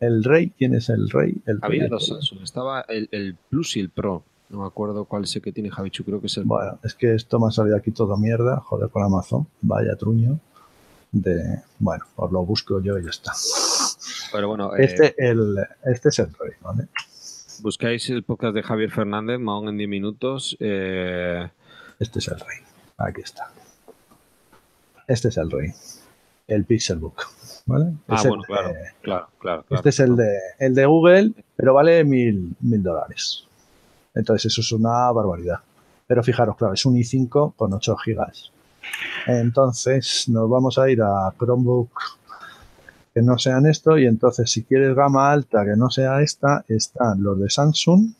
el rey? ¿Quién es el rey? El Había dos Samsung. Estaba el, el Plus y el Pro. No me acuerdo cuál es el que tiene Javichu. Creo que es el Bueno, es que esto me ha salido aquí todo mierda, joder, con Amazon, vaya truño. De, bueno, os lo busco yo y ya está. Pero bueno, eh, Este, el, este es el rey, ¿vale? buscáis el podcast de Javier Fernández, Mahón en 10 minutos. eh, Este es el rey. Aquí está. Este es el rey. El Pixelbook. ¿Vale? Ah, Es bueno, de- claro, claro. claro. Este es el de, el de Google, pero vale mil, mil dólares. Entonces, eso es una barbaridad. Pero fijaros, claro, es un i5 con 8 gigas. Entonces, nos vamos a ir a Chromebook que no sean esto. Y entonces, si quieres gama alta que no sea esta, están los de Samsung.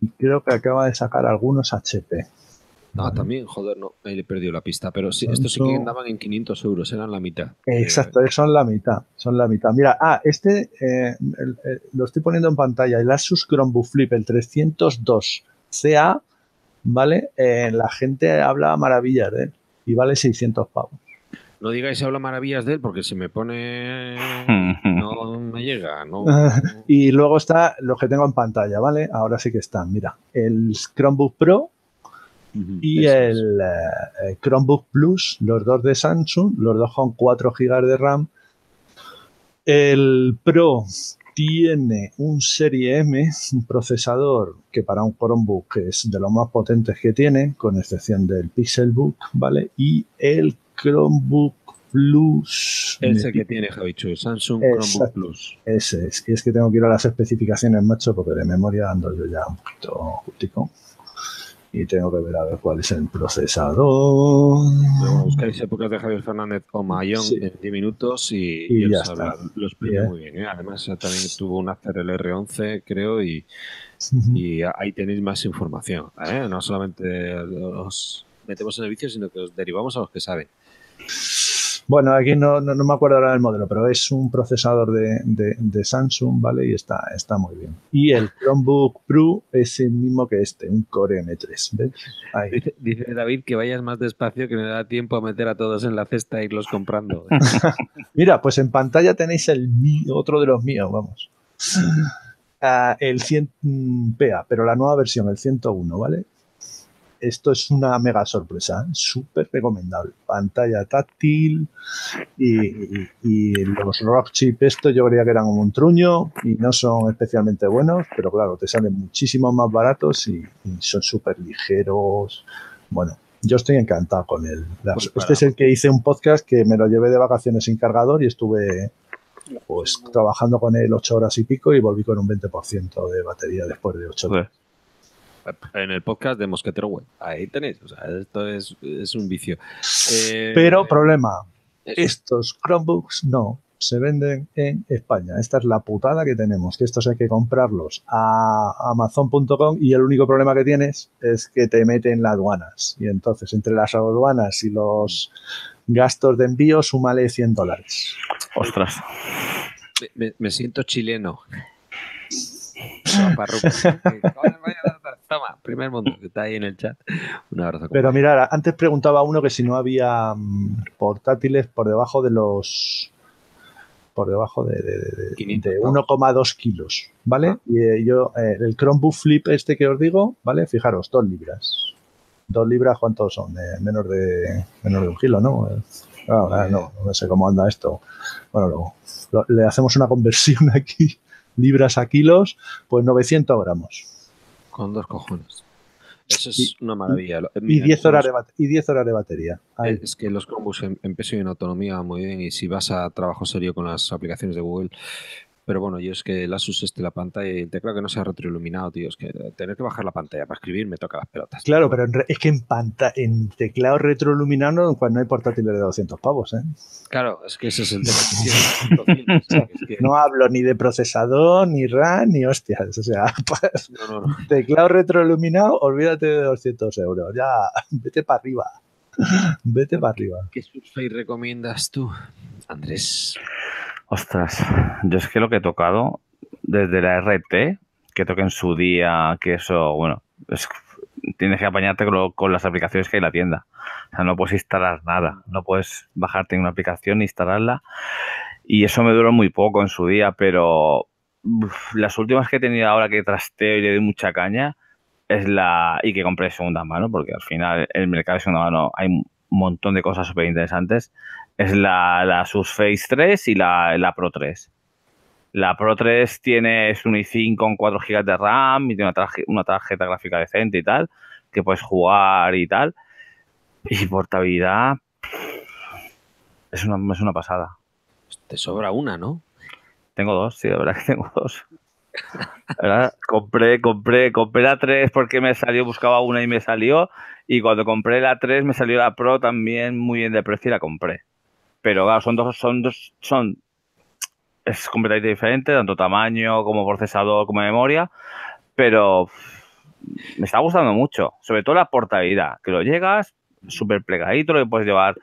Y creo que acaba de sacar algunos HP. Ah, Vale. también, joder, no, ahí le he perdido la pista. Pero sí, estos sí que andaban en 500 euros, eran la mitad. Eh, Exacto, son la mitad, son la mitad. Mira, ah, este eh, el- el- lo estoy poniendo en pantalla, el Asus Chromebook Flip, el 302 CA, ¿vale? Eh, la gente habla maravillas de él y vale 600 pavos. No digáis habla maravillas de él porque si me pone. No me llega, no. Y luego está lo que tengo en pantalla, ¿vale? Ahora sí que están, mira, el Chromebook Pro y es. el eh, Chromebook Plus, los dos de Samsung, los dos con 4 GB de RAM. El Pro tiene un Serie M, un procesador que para un Chromebook es de los más potentes que tiene, con excepción del Pixelbook, ¿vale? Y el Chromebook Plus. Ese que tiene Javichu, Samsung Exacto. Chromebook Plus. ese es, y es que tengo que ir a las especificaciones, macho, porque de memoria ando yo ya un poquito justico. Y tengo que ver a ver cuál es el procesador. Luego buscáis épocas de Javier Fernández o Mayón Sí. en 10 minutos y, Y y ya está. lo explica Bien. muy bien. ¿eh? Además, también tuvo un Acer el R11, creo, y, y ahí tenéis más información. ¿eh? No solamente os metemos en el vicio, sino que os derivamos a los que saben. Bueno, aquí no, no, no me acuerdo ahora del modelo, pero es un procesador de, de- de Samsung, ¿vale? Y está, está muy bien. Y el Chromebook Pro es el mismo que este, un Core M3, ¿ves? Ahí. Dice, dice David que vayas más despacio, que me da tiempo a meter a todos en la cesta e irlos comprando. Mira, pues en pantalla tenéis el mío, otro de los míos, vamos. Ah, el 100 mm, PA, pero la nueva versión, el 101, ¿vale? Esto es una mega sorpresa, ¿eh? súper recomendable. Pantalla táctil y, los rock chip, esto yo creía que eran un truño y no son especialmente buenos, pero claro, te salen muchísimo más baratos y, son súper ligeros. Bueno, yo estoy encantado con él. Pues este es el que hice un podcast que me lo llevé de vacaciones sin cargador y estuve pues trabajando con él ocho horas y pico y volví con un 20% de batería después de ocho horas. En el podcast de Mosquetero Web. Ahí tenéis. O sea, esto es, un vicio. Eh, Pero problema. Estos Chromebooks no se venden en España. Esta es la putada que tenemos, que estos hay que comprarlos a amazon.com y el único problema que tienes es que te meten las aduanas. Y entonces entre las aduanas y los gastos de envío, súmale 100 dólares. Ostras. Me, siento chileno. Toma, primer mundo que está ahí en el chat. Un abrazo. Pero mira, antes preguntaba uno que si no había mm, portátiles por debajo de los por debajo de, 1,2 kilos, ¿vale? Ah. Y eh, yo, eh, el Chromebook Flip este que os digo, ¿vale? Fijaros, 2 libras. 2 libras, ¿cuántos son? Eh, menos, de, menos de un kilo, ¿no? Ah, no, no sé cómo anda esto. Bueno, luego le hacemos una conversión aquí, libras a kilos, pues 900 gramos. Con dos cojones. Eso es una maravilla. y, 10 horas de y 10 horas de batería. Es que los Chromebooks en, peso y en autonomía muy bien. Y si vas a trabajo serio con las aplicaciones de Google, pero bueno, yo es que el Asus este, la pantalla y el teclado que no sea retroiluminado, tío, es que tener que bajar la pantalla para escribir me toca las pelotas. Claro, pero es que en, pantalla, en teclado retroiluminado cuando no hay portátiles de 200 pavos, ¿eh? Claro, es que ese es el tema. No hablo ni de procesador, ni RAM, ni hostias. O sea, pues, teclado retroiluminado, olvídate de 200 euros. Ya, vete para arriba. Vete para arriba. ¿Qué Surface recomiendas tú, Andrés? Ostras, yo es que lo que he tocado desde la RT, que toqué en su día, que eso, bueno, tienes que apañarte con, las aplicaciones que hay en la tienda. O sea, no puedes instalar nada, no puedes bajarte una aplicación instalarla. Y eso me duró muy poco en su día, pero las últimas que he tenido ahora que trasteo y le doy mucha caña es la. y que compré de segunda mano, porque al final el mercado de segunda mano hay un montón de cosas súper interesantes es la, la Surface 3 y la, Pro 3. La Pro 3 tiene es un i5 con 4 GB de RAM y tiene una, una tarjeta gráfica decente y tal, que puedes jugar y tal. Y portabilidad es una, es una pasada. Te sobra una, ¿no? Tengo dos, sí, de verdad que tengo dos. Compré, compré, compré la 3 porque me salió, buscaba una y me salió. Y cuando compré la 3 me salió la Pro también muy bien de precio y la compré pero claro, son dos, son dos, son, es completamente diferente, tanto tamaño como procesador como memoria, pero me está gustando mucho, sobre todo la portabilidad, que lo llegas súper plegadito, lo puedes llevar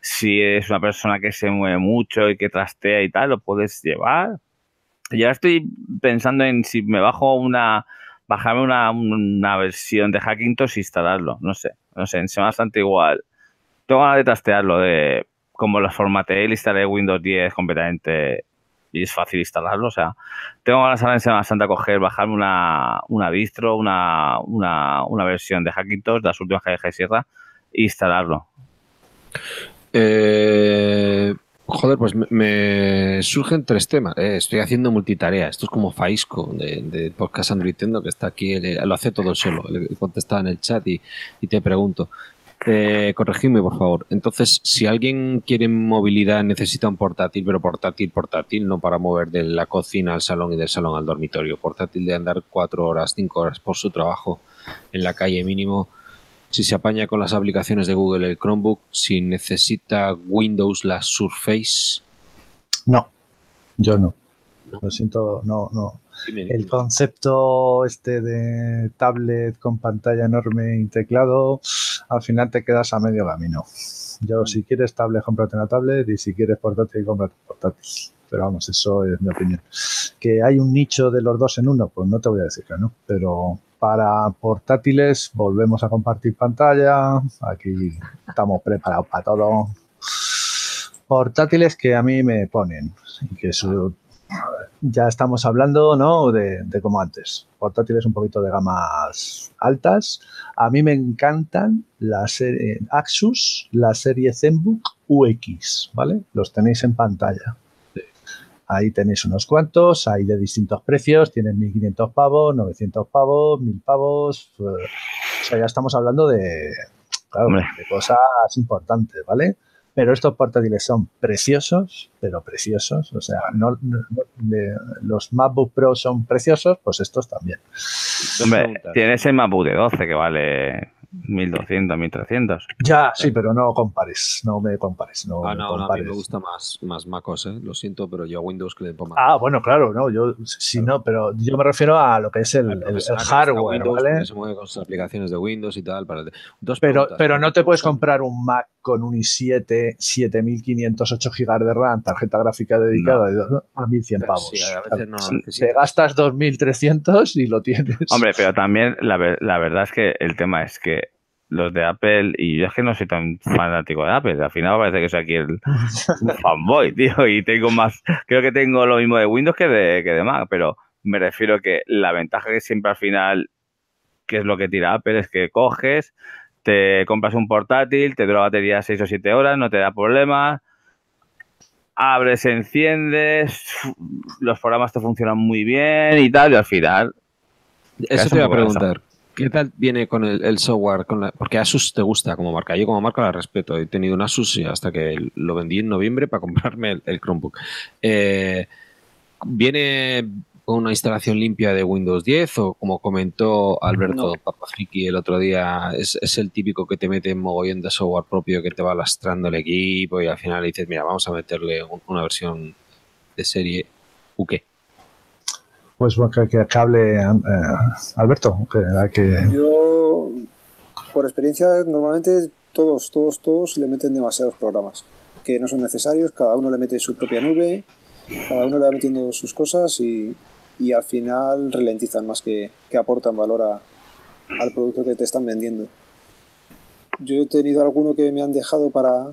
si eres una persona que se mueve mucho y que trastea y tal, lo puedes llevar. Ya estoy pensando en si me bajo una, bajarme una, una versión de Hackintosh e instalarlo, no sé, no sé, se me bastante igual. Tengo ganas de trastearlo, de como los formateé y instalé Windows 10 completamente y es fácil instalarlo. O sea, tengo ganas ahora en Semana Santa coger, bajarme una, una distro, una, una, una versión de Hackintosh, de las últimas que dejé Sierra, e instalarlo. Eh, joder, pues me, surgen tres temas. Eh, estoy haciendo multitarea. Esto es como Faisco de, Podcast Android Nintendo, que está aquí, lo hace todo solo. Le contestaba en el chat y, y te pregunto. Eh, corregidme, por favor. Entonces, si alguien quiere movilidad, necesita un portátil, pero portátil, portátil, no para mover de la cocina al salón y del salón al dormitorio. Portátil de andar cuatro horas, cinco horas por su trabajo en la calle mínimo. Si se apaña con las aplicaciones de Google, el Chromebook, si necesita Windows, la Surface. No, yo no. Lo siento, no, no. El concepto este de tablet con pantalla enorme y teclado, al final te quedas a medio camino. Yo, si quieres tablet, cómprate una tablet y si quieres portátil, cómprate portátil. Pero vamos, eso es mi opinión. Que hay un nicho de los dos en uno, pues no te voy a decir que no. Pero para portátiles volvemos a compartir pantalla. Aquí estamos preparados para todo. Portátiles que a mí me ponen y que su ya estamos hablando ¿no? de, de, como antes, portátiles un poquito de gamas altas. A mí me encantan la serie Axus, la serie ZenBook UX, ¿vale? Los tenéis en pantalla. Ahí tenéis unos cuantos, hay de distintos precios, tienen 1500 pavos, 900 pavos, 1000 pavos. Eh, o sea, ya estamos hablando de, claro, de cosas importantes, ¿vale? Pero estos portátiles son preciosos, pero preciosos. O sea, no, no, de, los MacBook Pro son preciosos, pues estos también. Hombre, tienes el MacBook de 12 que vale 1200, 1300. Ya, sí, pero no compares, no me compares. No, ah, no, me, compares. no, a mí me gusta más, más MacOS, ¿eh? lo siento, pero yo a Windows que le pongo más. Ah, bueno, claro, no, yo sí, no, pero yo me refiero a lo que es el, el, el hardware, Windows, ¿vale? Se mueve con sus aplicaciones de Windows y tal. Para... Dos pero, pero no te puedes comprar un Mac con un i7, 7508 GB de RAM, tarjeta gráfica dedicada no. a 1100 pavos. Sí, a veces no, te gastas 2300 y lo tienes. Hombre, pero también la, la verdad es que el tema es que los de Apple, y yo es que no soy tan fanático de Apple, al final parece que soy aquí el fanboy, tío, y tengo más, creo que tengo lo mismo de Windows que de, que de Mac, pero me refiero que la ventaja que siempre al final, que es lo que tira Apple, es que coges, te compras un portátil, te dura la batería 6 o 7 horas, no te da problemas, abres, enciendes, los programas te funcionan muy bien y tal, y al final... Eso te iba a preguntar. ¿Qué tal viene con el, el software? Con la, porque Asus te gusta como marca. Yo como marca la respeto. He tenido un Asus hasta que lo vendí en noviembre para comprarme el, el Chromebook. Eh, ¿Viene con una instalación limpia de Windows 10 o como comentó Alberto no. Papafriki el otro día, es, es, el típico que te mete en mogollón de software propio que te va lastrando el equipo y al final dices, mira, vamos a meterle un, una versión de serie UK? Pues bueno, que, que, que hable eh, Alberto. Que, que... Yo, por experiencia, normalmente todos, todos, todos le meten demasiados programas que no son necesarios, cada uno le mete su propia nube, cada uno le va metiendo sus cosas y, y al final ralentizan más que, que aportan valor a, al producto que te están vendiendo. Yo he tenido alguno que me han dejado para,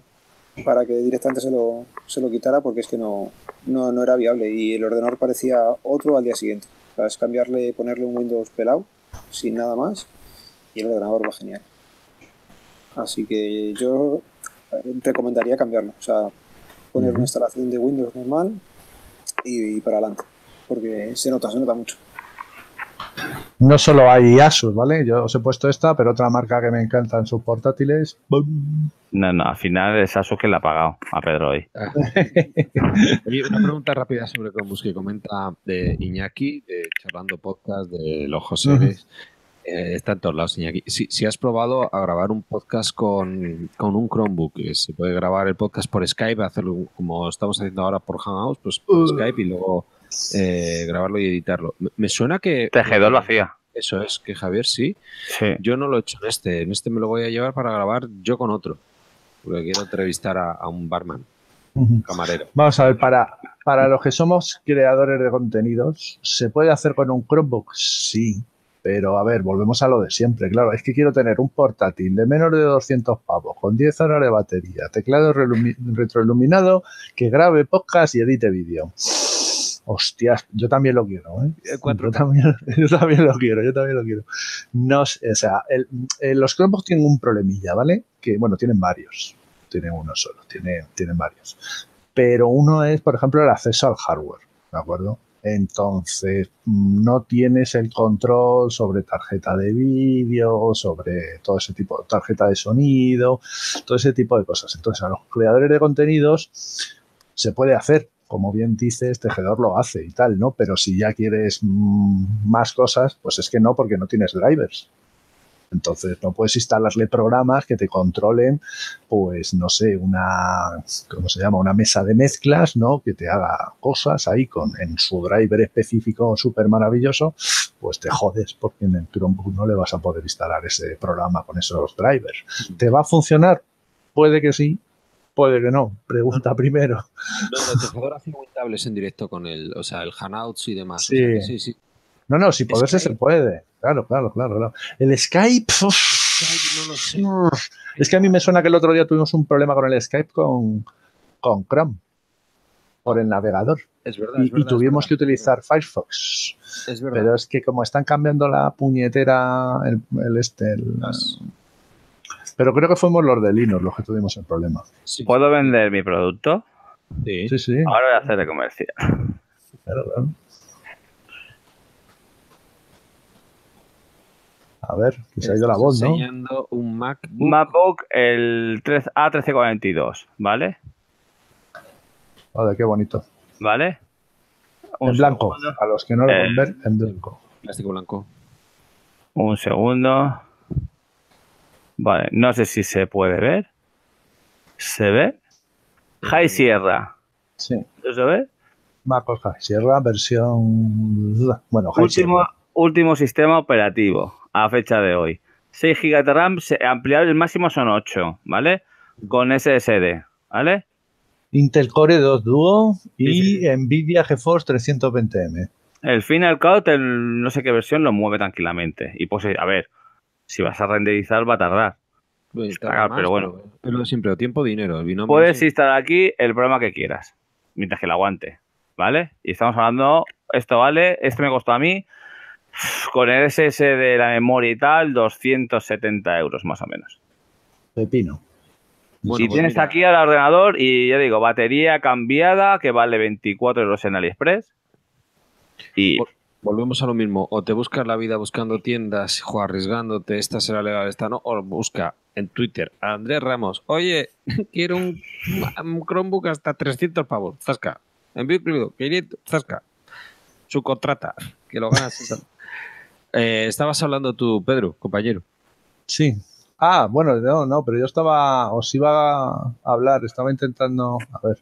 para que directamente se lo, se lo quitara porque es que no, no, no, era viable y el ordenador parecía otro al día siguiente. O sea, es cambiarle, ponerle un Windows pelado, sin nada más, y el ordenador va genial. Así que yo recomendaría cambiarlo, o sea, poner una instalación de Windows normal y, y para adelante, porque se nota, se nota mucho. No solo hay Asus, ¿vale? Yo os he puesto esta, pero otra marca que me encanta en sus portátiles. ¡bum! No, no, al final es Asus que le ha pagado a Pedro hoy. Ah. Oye, una pregunta rápida sobre Chromebooks que comenta de Iñaki, de Charlando Podcast, de los José. Uh -huh. eh, está en todos lados, Iñaki. Si, si, has probado a grabar un podcast con, con un Chromebook, se puede grabar el podcast por Skype, hacerlo como estamos haciendo ahora por Hangouts, pues por uh. Skype y luego eh, grabarlo y editarlo. Me suena que. Tejedor lo hacía. Eso es, que Javier sí. sí. Yo no lo he hecho en este. En este me lo voy a llevar para grabar yo con otro. Porque quiero entrevistar a, a un barman. -huh. Camarero. Vamos a ver, para, para los que somos creadores de contenidos, ¿se puede hacer con un Chromebook? Sí. Pero a ver, volvemos a lo de siempre. Claro, es que quiero tener un portátil de menos de 200 pavos, con 10 horas de batería, teclado retroiluminado, que grabe podcast y edite vídeo. Hostias, yo también lo quiero, ¿eh? Yo también, yo también, lo quiero, yo también lo quiero. No, o sea, el, el, los Chromebooks tienen un problemilla, ¿vale? Que, bueno, tienen varios. Tienen uno solo, tiene, tienen varios. Pero uno es, por ejemplo, el acceso al hardware, ¿de acuerdo? Entonces, no tienes el control sobre tarjeta de vídeo, sobre todo ese tipo de tarjeta de sonido, todo ese tipo de cosas. Entonces, a los creadores de contenidos se puede hacer, como bien dices, Tejedor lo hace y tal, ¿no? Pero si ya quieres mmm, más cosas, pues es que no, porque no tienes drivers. Entonces no puedes instalarle programas que te controlen, pues no sé, una, ¿cómo se llama? Una mesa de mezclas, ¿no? Que te haga cosas ahí con en su driver específico súper maravilloso, pues te jodes porque en el Chromebook no le vas a poder instalar ese programa con esos drivers. ¿Te va a funcionar? Puede que sí, Puede que no, pregunta no, primero. No, tejador hace muy en directo con el, o sea, el Hangouts y demás. Sí. O sea, sí, sí. No, no, si poderse se puede. Claro, claro, claro, claro. El Skype. No lo sé. Es que a mí me suena que el otro día tuvimos un problema con el Skype con, con Chrome. por el navegador. Es verdad. Y, es verdad, y tuvimos es que utilizar Firefox. Es verdad. Pero es que como están cambiando la puñetera, el, el este, el- Las- pero creo que fuimos los de Linux los que tuvimos el problema. Sí, ¿Puedo vender mi producto? sí. Sí, sí. Ahora voy a hacer de comercial. claro, claro. A ver, que se ha ido la voz, ¿no? enseñando un MacBook. MacBook el 3 A1342, ¿vale? Joder, qué bonito. ¿Vale? Un En blanco. segundo. A los que no lo Eh. pueden ver, en blanco. plástico blanco. Un segundo. Vale, no sé si se puede ver. ¿Se ve? High Sierra. Sí. ¿No se ve? MacOS High Sierra, versión. Bueno, High Último, Sierra. último sistema operativo a fecha de hoy. 6 GB de RAM, ampliable el máximo son 8, ¿vale? Con SSD, ¿vale? Intel Core 2 Duo y Sí, Nvidia GeForce 320M. El Final Cut, el no sé qué versión, lo mueve tranquilamente. Y pues, a ver, si vas a renderizar va a tardar. Más, pero bueno. Es de siempre, tiempo, dinero. El Puedes ese- instalar aquí el programa que quieras, mientras que lo aguante, ¿vale? Y estamos hablando, esto vale, esto me costó a mí, con el SS de la memoria y tal, 270 euros más o menos. Pepino. Bueno, si pues tienes mira, aquí al ordenador y ya digo, batería cambiada que vale 24 euros en AliExpress. Y Vol- Volvemos a lo mismo. O te buscas la vida buscando tiendas, jo, arriesgándote, esta será legal, esta no. O busca en Twitter a Andrés Ramos. Oye, quiero un, un Chromebook hasta 300 pavos. Zasca. Envío incluido. 500. Zasca. Su contrata. Que lo ganas. Eh, estabas hablando tú, Pedro, compañero. Sí. Ah, bueno, no, no, pero yo estaba, os iba a hablar, estaba intentando, a ver,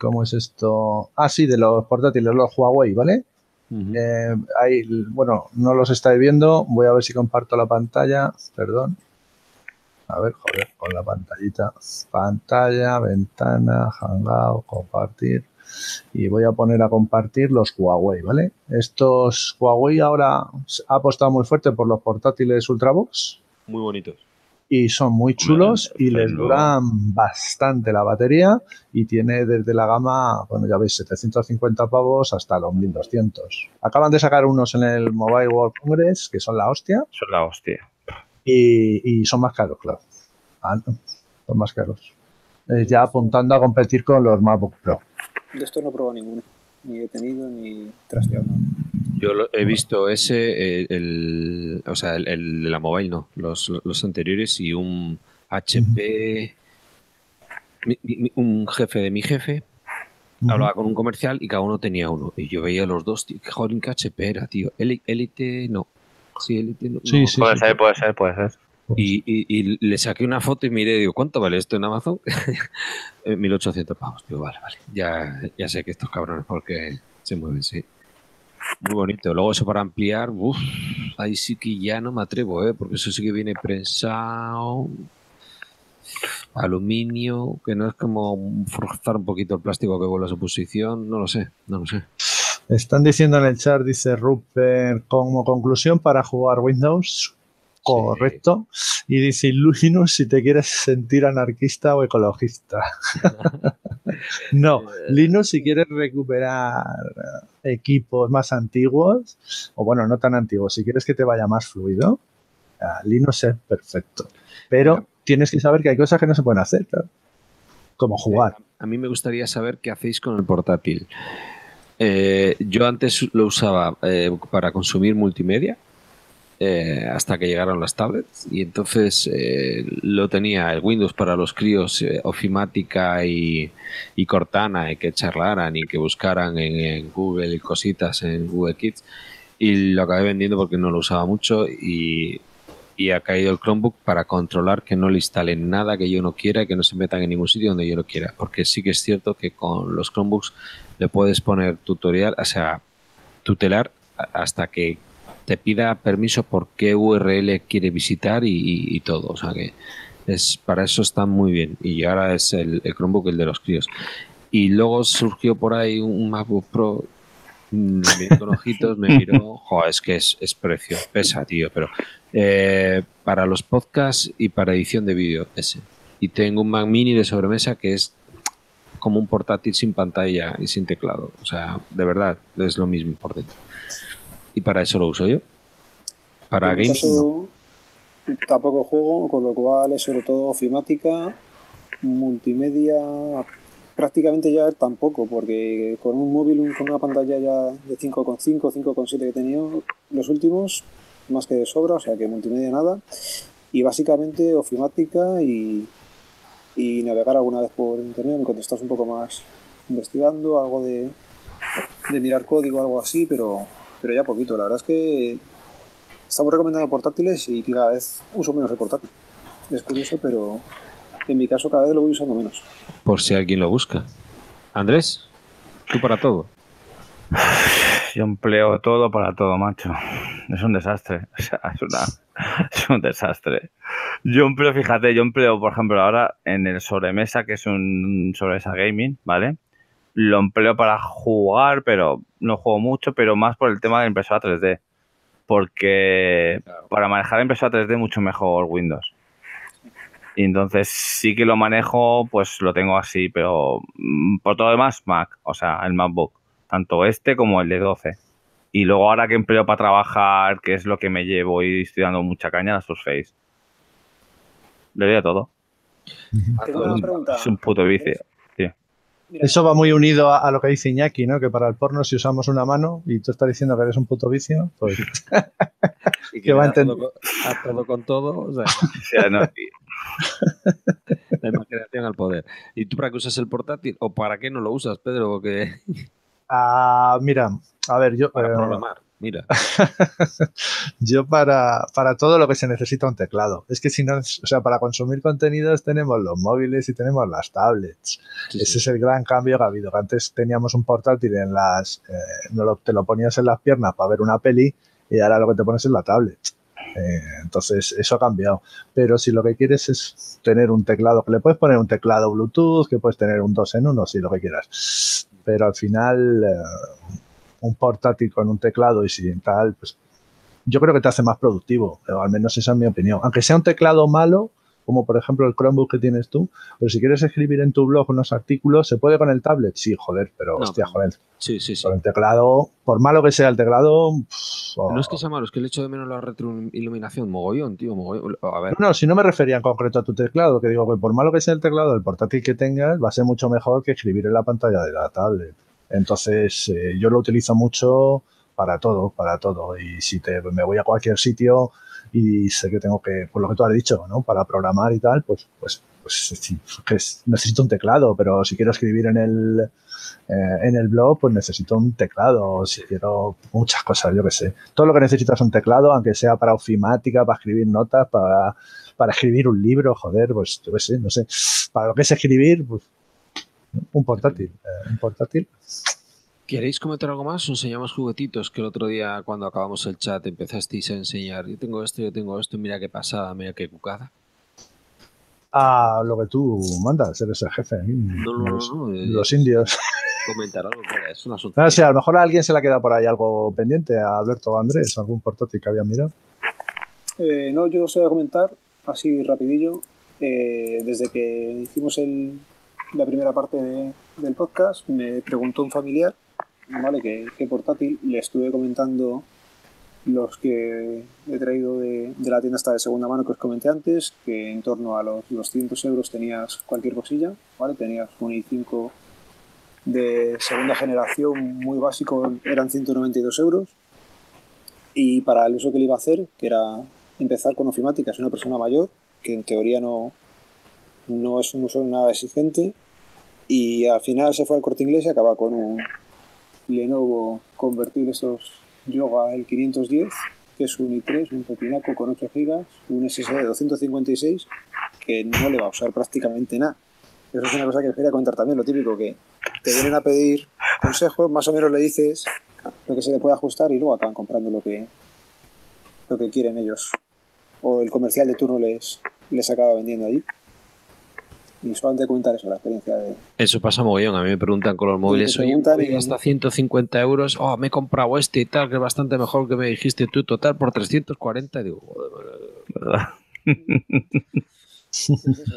¿cómo es esto? Ah, sí, de los portátiles, los Huawei, ¿vale? Eh, ahí, bueno, no los estáis viendo, voy a ver si comparto la pantalla, perdón. A ver, joder, con la pantallita. Pantalla, ventana, hangout, compartir. Y voy a poner a compartir los Huawei, ¿vale? Estos Huawei ahora ha apostado muy fuerte por los portátiles Ultrabox Muy bonitos. Y son muy chulos y les duran bastante la batería y tiene desde la gama, bueno ya veis, 750 pavos hasta los 1200. Acaban de sacar unos en el Mobile World Congress que son la hostia es la hostia. y, y son más caros, claro. Ah, no, son más caros. Eh, ya apuntando a competir con los MacBook Pro. De esto no he probado ninguno. Ni he tenido ni trasteado. Yo lo- he visto ese, eh, el, o sea, el, el de la mobile no, los, los anteriores y un HP, mi- mi- un jefe de mi jefe hablaba con un comercial y cada uno tenía uno. Y yo veía los dos, tío, que joder, que HP era, tío. Eli- Elite, no. Sí, Elite, no. Sí, no. sí, puede sí. ser, puede ser, puede ser. Y, y- y le saqué una foto y miré, digo, ¿cuánto vale esto en Amazon? Eh, 1800 pavos. Digo, vale, vale. Ya, ya sé que estos cabrones porque se mueven, sí. Muy bonito. Luego eso para ampliar, uff, ahí sí que ya no me atrevo, ¿eh? porque eso sí que viene prensado, aluminio, que no es como forzar un poquito el plástico que vuelve a su posición, no lo sé, no lo sé. Están diciendo en el chat, dice Rupert, como conclusión para jugar Windows, correcto. Y dice Linux si te quieres sentir anarquista o ecologista. no, Linux si quieres recuperar eh, equipos más antiguos, o bueno, no tan antiguos, si quieres que te vaya más fluido, ah, Linux es perfecto. Pero tienes que saber que hay cosas que no se pueden hacer, claro. como jugar. A mí me gustaría saber qué hacéis con el portátil. Eh, yo antes lo usaba eh, para consumir multimedia eh, hasta que llegaron las tablets y entonces eh, lo tenía el Windows para los críos eh, Ofimática y, Cortana y que charlaran y que buscaran en, Google y cositas en Google Kids y lo acabé vendiendo porque no lo usaba mucho y, ha caído el Chromebook para controlar que no le instalen nada que yo no quiera y que no se metan en ningún sitio donde yo no quiera. Porque sí que es cierto que con los Chromebooks le puedes poner tutorial, o sea, tutelar hasta que te pida permiso por qué URL quiere visitar y, y- y todo. O sea que es para eso está muy bien. Y ahora es el, el Chromebook el de los críos. Y luego surgió por ahí un MacBook Pro mm, con ojitos, me miró, joder, es que es, es precio, pesa, tío, pero eh, para los podcasts y para edición de vídeo, ese. Y tengo un Mac Mini de sobremesa que es como un portátil sin pantalla y sin teclado. O sea, de verdad, es lo mismo por dentro. Y para eso lo uso yo. Para no. caso, tampoco juego, con lo cual es sobre todo ofimática, multimedia, prácticamente ya tampoco, porque con un móvil con una pantalla ya de 5,5, 5,7 que he tenido, los últimos, más que de sobra, o sea que multimedia nada, y básicamente ofimática y, y navegar alguna vez por internet, cuando estás un poco más investigando, algo de, de mirar código, algo así, pero, pero ya poquito, la verdad es que Estamos recomendando portátiles y cada vez uso menos el portátil. Es curioso, pero en mi caso cada vez lo voy usando menos. por si alguien lo busca. Andrés, tú para todo. Yo empleo todo para todo, macho. Es un desastre. O sea, es, una- es un desastre. Yo empleo, fíjate, yo empleo, por ejemplo, ahora en el sobremesa, que es un sobremesa gaming, ¿vale? Lo empleo para jugar, pero no juego mucho, pero más por el tema de impresora 3D. Porque para manejar impresora 3D mucho mejor Windows. Y entonces sí que lo manejo, pues lo tengo así, pero mm, por todo lo demás, Mac, o sea, el MacBook tanto este como el de 12. Y luego ahora que empleo para trabajar, que es lo que me llevo y estoy dando mucha caña, la Surface. Le doy a todo. Tengo una pregunta. Es un puto vicio. Mira, Eso va muy unido a, a lo que dice Iñaki, ¿no? Que para el porno si usamos una mano y tú estás diciendo que eres un puto vicio, pues Y Que va a entender. todo, con- a todo con todo, o sea, O sea, no, la imaginación al poder. ¿Y tú para qué usas el portátil? ¿O para qué no lo usas, Pedro? Porque ah, mira, a ver, yo para eh, programar, mira. yo para, para todo lo que se necesita un teclado. Es que si no, o sea, para consumir contenidos tenemos los móviles y tenemos las tablets. Sí, Ese sí. es el gran cambio que ha habido. Que antes teníamos un portátil en las, eh, no lo- te lo ponías en las piernas para ver una peli y ahora lo que te pones es la tablet. Eh, entonces, eso ha cambiado. Pero si lo que quieres es tener un teclado, que le puedes poner un teclado Bluetooth, que puedes tener un 2 en 1, si lo que quieras. Pero al final, eh, un portátil con un teclado y sin tal, pues yo creo que te hace más productivo, o al menos esa es mi opinión. Aunque sea un teclado malo, como por ejemplo el Chromebook que tienes tú, pero si quieres escribir en tu blog unos artículos, ¿se puede con el tablet? Sí, joder, pero No, hostia, joder, Sí, sí, sí. con el teclado, por malo que sea el teclado, pff, oh. No es que sea malo, es que el hecho de menos la retroiluminación, mogollón, tío, mogollón. A ver, no, si no me refería en concreto a tu teclado, que digo que por malo que sea el teclado, el portátil que tengas va a ser mucho mejor que escribir en la pantalla de la tablet. Entonces, eh, yo lo utilizo mucho para todo, para todo. Y si te, me voy a cualquier sitio y sé que tengo que, por lo que tú has dicho, ¿no? Para programar y tal, pues, pues, pues que es- necesito un teclado, pero si quiero escribir en el, eh, en el blog, pues necesito un teclado. Si quiero muchas cosas, yo qué sé. Todo lo que necesitas es un teclado, aunque sea para ofimática, para escribir notas, para, para escribir un libro, joder, pues yo qué sé, no sé. Para lo que es escribir, pues un portátil. eh, un portátil. ¿queréis comentar algo más? Os enseñamos juguetitos que el otro día, cuando acabamos el chat, empezasteis a enseñar. Yo tengo esto, yo tengo esto, mira qué pasada, mira qué cucada. A lo que tú mandas, eres el jefe. mm, No, no, no, los, no, eh, los indios. Comentar algo, es un asunto. No sé, a lo mejor a alguien se le ha quedado por ahí algo pendiente, a Alberto o a Andrés, algún portátil que había mirado. eh, no, yo os voy a comentar así rapidillo. eh, desde que hicimos el- la primera parte de- del podcast, me preguntó un familiar, ¿vale? ¿Qué, portátil? Le estuve comentando los que he traído de, de la tienda esta de segunda mano que os comenté antes, que en torno a los 200 euros tenías cualquier cosilla, ¿vale? Tenías un i5 de segunda generación muy básico, eran 192 euros. Y para el uso que le iba a hacer, que era empezar con ofimática, es una persona mayor, que en teoría no, no es un uso nada exigente, y al final se fue al corte inglés y acaba con un Lenovo convertible estos Yoga el 510, que es un i3, un pepinaco con 8 GB, un SSD de 256, que no le va a usar prácticamente nada. Eso es una cosa que os quería contar también, lo típico que te vienen a pedir consejos, más o menos le dices lo que se le puede ajustar y luego acaban comprando lo que, lo que quieren ellos. O el comercial de turno les, les acaba vendiendo allí. Y solamente comentar eso, la experiencia de... Eso pasa mogollón. A mí me preguntan con los móviles, oye, y- hasta 150 euros, oh, me he comprado este y tal, que es bastante mejor que me dijiste tú, total, por 340. Y digo, joder, ¿verdad?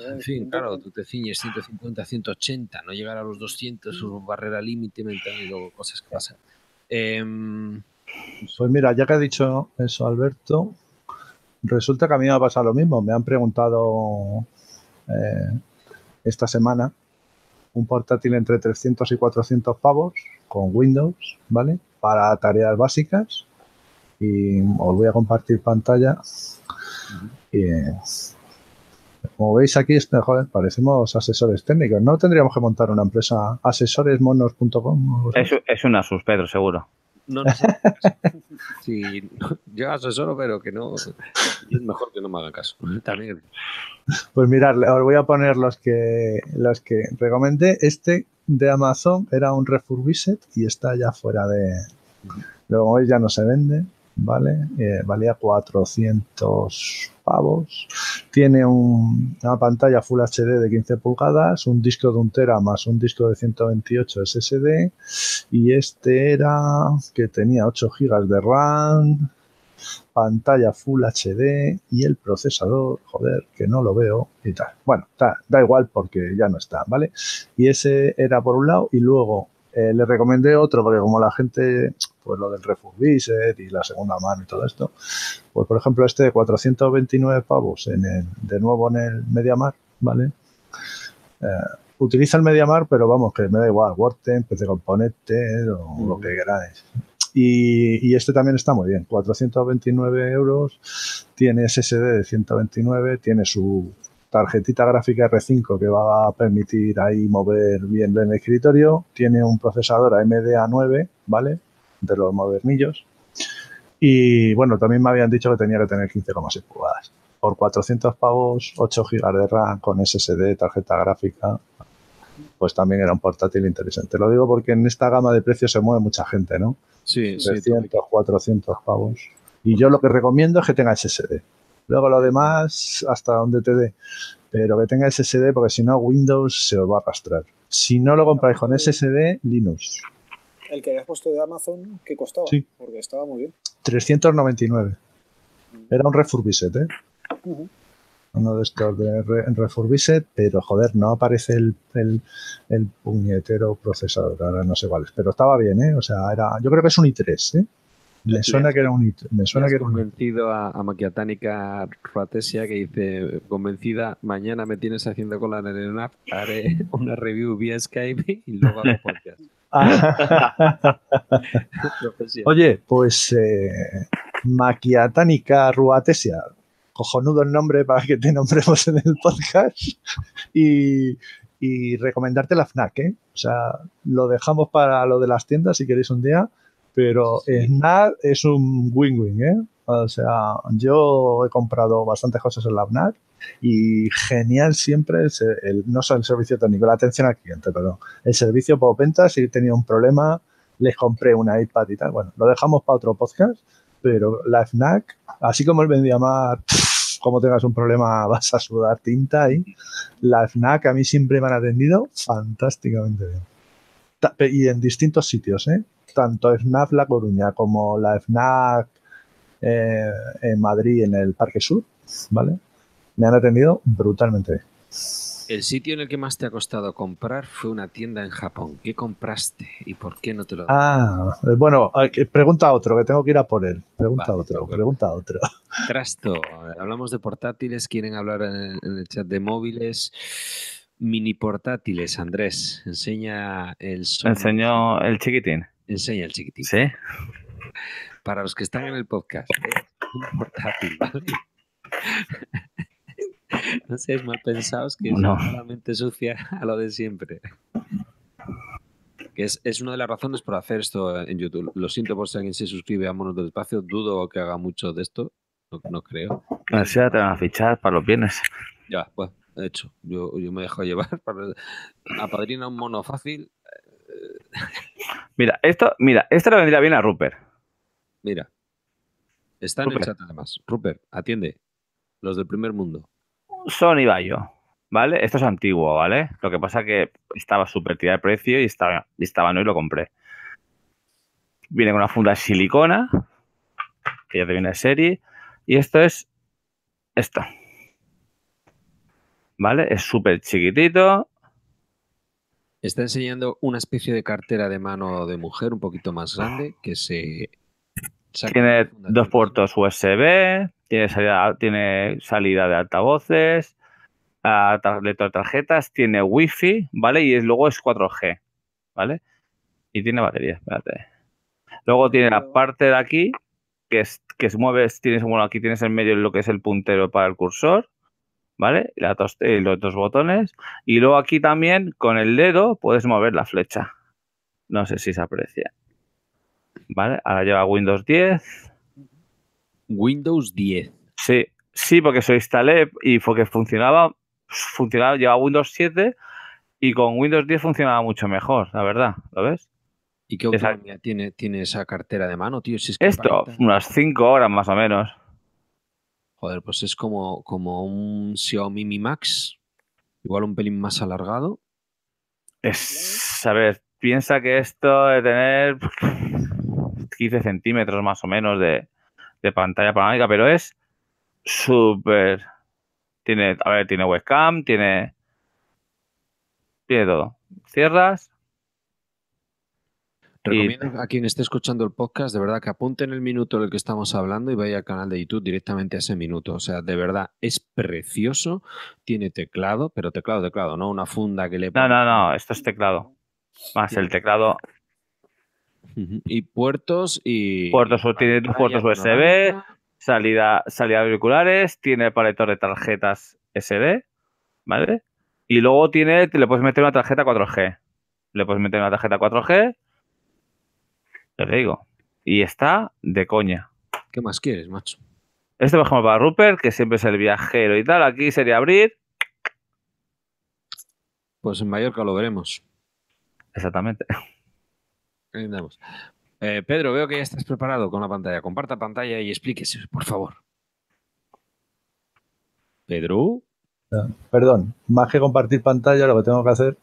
En fin, claro, tú te ciñes 150, 180, no llegar a los 200, su barrera límite mental y luego cosas que pasan. Em, Pues mira, ya que ha dicho eso Alberto, resulta que a mí me ha pasado lo mismo. Me han preguntado eh, esta semana un portátil entre 300 y 400 pavos con Windows, ¿vale? Para tareas básicas. Y os voy a compartir pantalla. Y, como veis aquí, este, joder, parecemos asesores técnicos. ¿No tendríamos que montar una empresa asesoresmonos.com? Es, es un Asus, Pedro, seguro. No, no sé. Sí, yo asesoro, pero que no. Es mejor que no me hagan caso. También. Pues mirad, os voy a poner los que los que recomendé. Este de Amazon era un refurbished y está ya fuera de. Luego como veis ya no se vende, ¿vale? Eh, valía 400 pavos. Tiene un- una pantalla Full HD de 15 pulgadas, un disco de un tera más un disco de 128 SSD y este era que tenía 8 GB de RAM, pantalla Full HD y el procesador, joder, que no lo veo y tal. Bueno, da, da igual porque ya no está, ¿vale? Y ese era por un lado y luego eh, le recomendé otro porque como la gente, pues lo del refurbished y la segunda mano y todo esto, pues por ejemplo este de 429 pavos en el, de nuevo en el MediaMar, ¿vale? Eh, utiliza el MediaMar, pero vamos, que me da igual, Wordten, PC Componente o lo que queráis. Y, y este también está muy bien, 429 euros, tiene SSD de 129, tiene su tarjetita gráfica R5 que va a permitir ahí mover bien el escritorio, tiene un procesador AMD A9, ¿vale? De los modernillos. Y bueno, también me habían dicho que tenía que tener 15,6 pulgadas. Por 400 pavos, 8 GB de RAM con SSD, tarjeta gráfica, pues también era un portátil interesante. Lo digo porque en esta gama de precios se mueve mucha gente, ¿no? Sí, sí. 300, 400 pavos. Y yo lo que recomiendo es que tenga SSD. Luego lo demás, hasta donde te dé. Pero que tenga SSD porque si no, Windows se os va a arrastrar. Si no lo compráis con SSD, Linux. El que habías puesto de Amazon, ¿qué costaba? Sí. Porque estaba muy bien. 399. Era un refurbished, ¿eh? Ujú. Uno de estos de re- refurbished, pero joder, no aparece el, el, el puñetero procesador. Ahora no sé cuál es. Pero estaba bien, ¿eh? O sea, era, yo creo que es un i3, ¿eh? Me suena que era un i3. Me suena que era un i3. convencido a, a Maquiatánica Ruatesia que dice, convencida, mañana me tienes haciendo cola en el app, haré una review vía Skype y luego hago podcast. Oye, pues eh, Maquiatánica Ruatesia, cojonudo el nombre para que te nombremos en el podcast y, y recomendarte la FNAC, ¿eh? O sea, lo dejamos para lo de las tiendas si queréis un día, pero Sí. FNAC es un win-win, ¿eh? O sea, yo he comprado bastantes cosas en la FNAC y genial siempre el, se- el- no solo el servicio técnico, la atención al cliente, perdón. El servicio por venta, si tenía un problema, les compré una iPad y tal. Bueno, lo dejamos para otro podcast, pero la FNAC, así como el Vendiamar, como tengas un problema vas a sudar tinta ahí, la FNAC a mí siempre me han atendido fantásticamente bien. Y en distintos sitios, ¿eh? Tanto FNAC La Coruña como la FNAC eh, en Madrid, en el Parque Sur, ¿vale? Me han atendido brutalmente. El sitio en el que más te ha costado comprar fue una tienda en Japón. ¿Qué compraste y por qué no te lo Ah, eh, bueno, que- pregunta a otro, que tengo que ir a por él. Pregunta a otro, pregunta a otro. Trasto, hablamos de portátiles, quieren hablar en el chat de móviles. Mini portátiles, Andrés, enseña el Sonos. Enseñó el chiquitín. Enseña el chiquitín. Sí. Para los que están en el podcast, es un portátil, ¿vale? No seáis mal pensados que No. es la mente sucia a lo de siempre. Que es, es una de las razones por hacer esto en YouTube. Lo siento por si alguien se suscribe a Monos del Espacio. Dudo que haga mucho de esto. No, no creo. Así te van a fichar para los bienes. Ya, pues, de hecho, yo, yo me dejo llevar. Para, apadrina un mono fácil. Mira, esto, mira, esto le vendría bien a Rupert. Mira. Está en el chat además. Rupert, atiende. Los del primer mundo. Sony Bayo, ¿vale? Esto es antiguo, ¿vale? Lo que pasa que estaba súper tirado de precio y estaba, y estaba no y lo compré. Viene con una funda de silicona, que ya te viene de serie, y esto es esto. ¿Vale? Es súper chiquitito. Está enseñando una especie de cartera de mano de mujer un poquito más grande que se... Tiene dos puertos USB, tiene salida, tiene salida de altavoces, lector de tarjetas, tiene Wi-Fi, ¿vale? Y es- luego es 4G, ¿vale? Y tiene batería, espérate. Luego tiene la parte de aquí, que es que se mueve, tienes, bueno, aquí tienes en medio lo que es el puntero para el cursor, ¿vale? La y los dos botones. Y luego aquí también, con el dedo, puedes mover la flecha. No sé si se aprecia. ¿Vale? Ahora lleva Windows 10. Windows 10. Sí, sí, porque se instalé y fue que funcionaba, funcionaba, llevaba Windows 7 y con Windows 10 funcionaba mucho mejor, la verdad, ¿lo ves? ¿Y qué Esa- autonomía tiene, tiene esa cartera de mano, tío? Si es que Esto, aparenta- unas 5 horas más o menos. Joder, pues es como, como un Xiaomi Mi Max. Igual un pelín más alargado. Es, a ver, piensa que esto de tener 15 centímetros más o menos de, de pantalla panorámica, pero es súper... Tiene, a ver, tiene webcam, tiene... Tiene todo. Cierras, Recomiendo a quien esté escuchando el podcast, de verdad, que apunten el minuto del que estamos hablando y vaya al canal de YouTube directamente a ese minuto. O sea, de verdad, es precioso. Tiene teclado, pero teclado, teclado, no una funda que le No, no, no, esto es teclado. Más el teclado. Y puertos y. Puertos, tiene dos puertos USB, salida, salida de auriculares, tiene para lector de tarjetas SD, ¿vale? Y luego tiene, le puedes meter una tarjeta 4G. Le puedes meter una tarjeta 4G, te digo. Y está de coña. ¿Qué más quieres, macho? Este, por ejemplo, para Rupert, que siempre es el viajero y tal, aquí sería abrir. Pues en Mallorca lo veremos. Exactamente. Ahí andamos. Eh, Pedro, veo que ya estás preparado con la pantalla. Comparta pantalla y explíquese, por favor. Pedro, Perdón, más que compartir pantalla, lo que tengo que hacer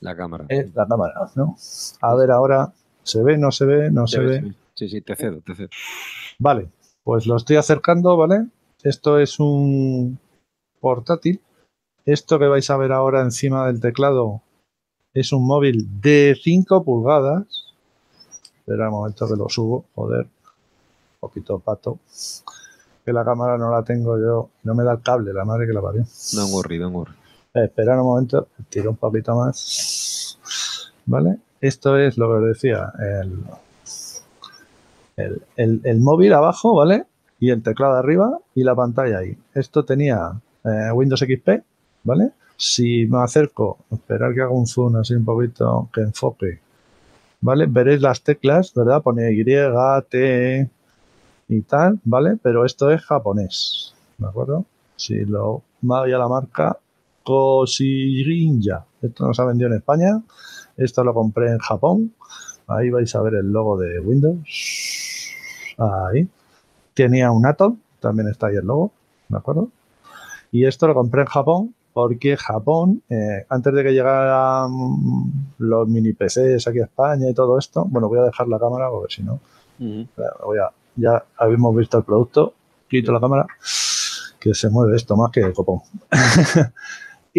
la cámara. es la cámara, ¿no? A ver ahora, ¿se ve, no se ve, no se ve? Sí, sí, te cedo, te cedo. Vale, pues lo estoy acercando, ¿vale? Esto es un portátil. Esto que vais a ver ahora encima del teclado es un móvil de 5 pulgadas. Espera un momento que lo subo, joder. Un poquito pato. Que la cámara no la tengo yo. No me da el cable, la madre que la parió. Don't worry, don't worry. Eh, Esperad un momento, tiro un poquito más. ¿Vale? Esto es lo que os decía, el, el, el- móvil abajo, ¿vale? Y el teclado arriba y la pantalla ahí. Esto tenía eh, Windows XP, ¿vale? Si me acerco, esperar que haga un zoom así un poquito, que enfoque, ¿vale? Veréis las teclas, ¿verdad? Pone Y, T y tal, ¿vale? Pero esto es japonés, ¿de acuerdo? Si lo voy a la marca Koshirinja. Esto no se ha vendido en España. Esto lo compré en Japón. Ahí vais a ver el logo de Windows. Ahí. Tenía un Atom. También está ahí el logo. ¿De acuerdo? Y esto lo compré en Japón porque Japón, eh, antes de que llegaran los mini PCs aquí a España y todo esto, bueno, voy a dejar la cámara porque si no, voy a- ya habíamos visto el producto, quito la cámara, que se mueve esto más que el copón.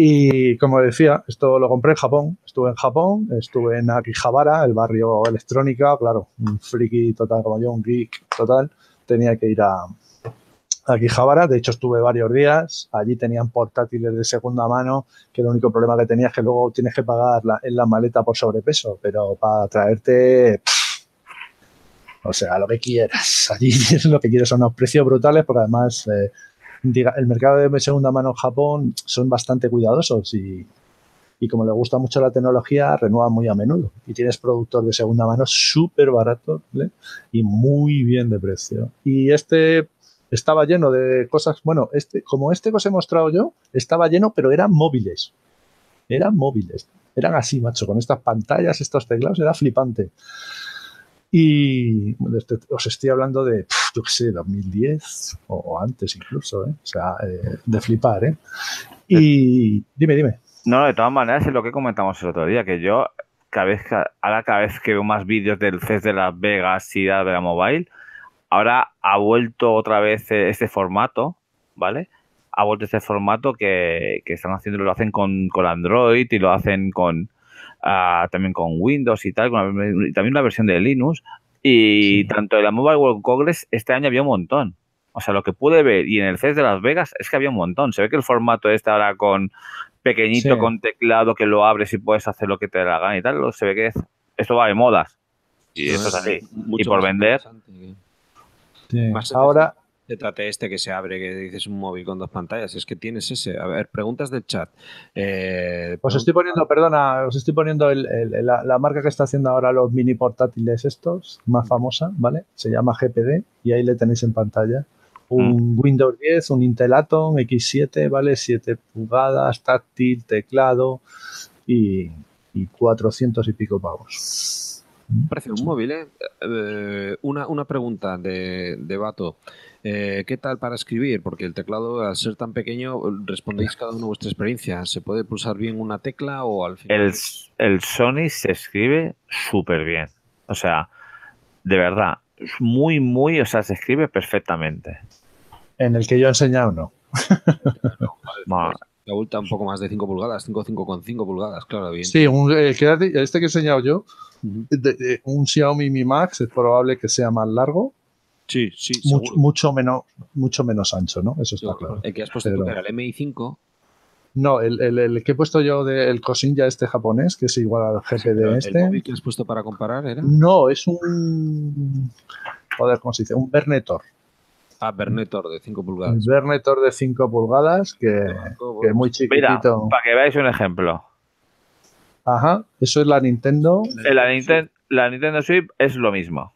y como decía, esto lo compré en Japón, estuve en Japón, estuve en Akihabara, el barrio electrónica, claro, un friki total como yo, un geek total, tenía que ir a, Akihabara, de hecho estuve varios días, allí tenían portátiles de segunda mano, que el único problema que tenía es que luego tienes que pagar en la maleta por sobrepeso, pero para traerte o sea, lo que quieras. Allí es lo que quieres, son unos precios brutales porque además eh, diga, el mercado de segunda mano en Japón son bastante cuidadosos y, como le gusta mucho la tecnología, renuevan muy a menudo. Y tienes productos de segunda mano súper baratos y muy bien de precio. Y este estaba lleno de cosas, bueno, este, como este que os he mostrado yo, estaba lleno, pero eran móviles. Eran móviles. Eran así, macho, con estas pantallas, estos teclados, era flipante. Y este- os estoy hablando de, yo qué sé, 2010 o, antes incluso, ¿eh? O sea, eh, de flipar, ¿eh? Y dime, dime. No, de todas maneras es lo que comentamos el otro día, que yo cada vez que, ahora cada vez que veo más vídeos del CES de Las Vegas y de la Mobile, ahora ha vuelto otra vez este formato, ¿vale? ha vuelto este formato que, que están haciendo, lo hacen con, con Android y lo hacen con ah, también con Windows y tal, con y también una versión de Linux. Y Sí. tanto en la Mobile World Congress este año había un montón. O sea, lo que pude ver y en el CES de Las Vegas es que había un montón. Se ve que el formato este ahora con pequeñito, Sí. con teclado, que lo abres y puedes hacer lo que te dé la gana y tal, se ve que es- esto va de modas. Y eso es así. Y por vender, Sí. Más Ahora, trate este que se abre, que dices un móvil con dos pantallas. Es que tienes ese. A ver, preguntas del chat. Eh, os estoy poniendo, perdona, os estoy poniendo el- el- la, la marca que está haciendo ahora los mini portátiles estos, más famosa, ¿vale? Se llama GPD y ahí le tenéis en pantalla. Un Windows 10, un Intel Atom X7, ¿vale? 7 pulgadas, táctil, teclado y, y 400 y pico pavos. Parece un móvil, ¿eh? Eh, una, una pregunta de, de Vato. Eh, ¿Qué tal para escribir? Porque el teclado, al ser tan pequeño, respondéis cada uno vuestra experiencia. ¿Se puede pulsar bien una tecla o al final? el, el Sony se escribe súper bien. O sea, de verdad, muy, muy, o sea, se escribe perfectamente. En el que yo he enseñado, no. Ma- La ultra un poco más de 5 pulgadas, 5, 5,5 pulgadas, claro, bien. Sí, un- el di- este que he enseñado yo, de- de- un Xiaomi Mi Max es probable que sea más largo, sí, sí, mucho, seguro. mucho menos, mucho menos ancho, ¿no? Eso está Yo- claro. El que has puesto Pero- tú, era el MI5, No, el, el- el que he puesto yo del Cosinja este japonés, que es igual al GPD el este. móvil que has puesto para comparar era. No, es un. Joder, ¿cómo se dice? Un Bernetor. Ah, Bernetor de 5 Un pulgadas. Bernetor de 5 pulgadas que, que es muy Mira, chiquitito. para que veáis un ejemplo. Ajá, eso es la Nintendo. En la, Ninten- la Nintendo Switch es lo mismo.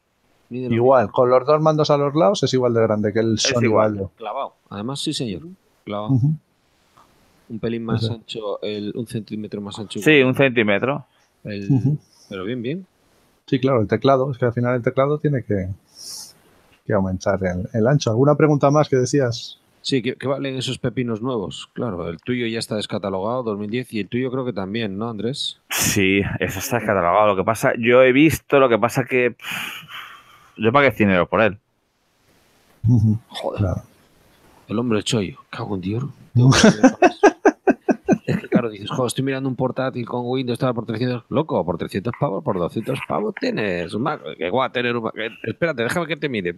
Igual, con los dos mandos a los lados es igual de grande que el Sony igual. Clavado. Además, sí, señor. Clavado. Un pelín más ancho, el, un centímetro más ancho. Sí, un centímetro. El-. Pero bien, bien. Sí, claro, el teclado. Es que al final el teclado tiene que, que aumentar el, el ancho. ¿Alguna pregunta más que decías? Sí, ¿qué, qué valen esos pepinos nuevos? Claro, el tuyo ya está descatalogado, 2010, y el tuyo creo que también, ¿no, Andrés? Sí, eso está catalogado. Lo que pasa, yo he visto, lo que pasa que pff, yo pagué 100 euros por él. Joder. Claro. El hombre chollo. Cago en Dios. Tengo que mirar con eso. Es que claro, dices, joder, estoy mirando un portátil con Windows, estaba por 300, loco, por 300 pavos, por 200 pavos tienes un Mac, que guay, tener un Mac. Eh, Espérate, déjame que te mire.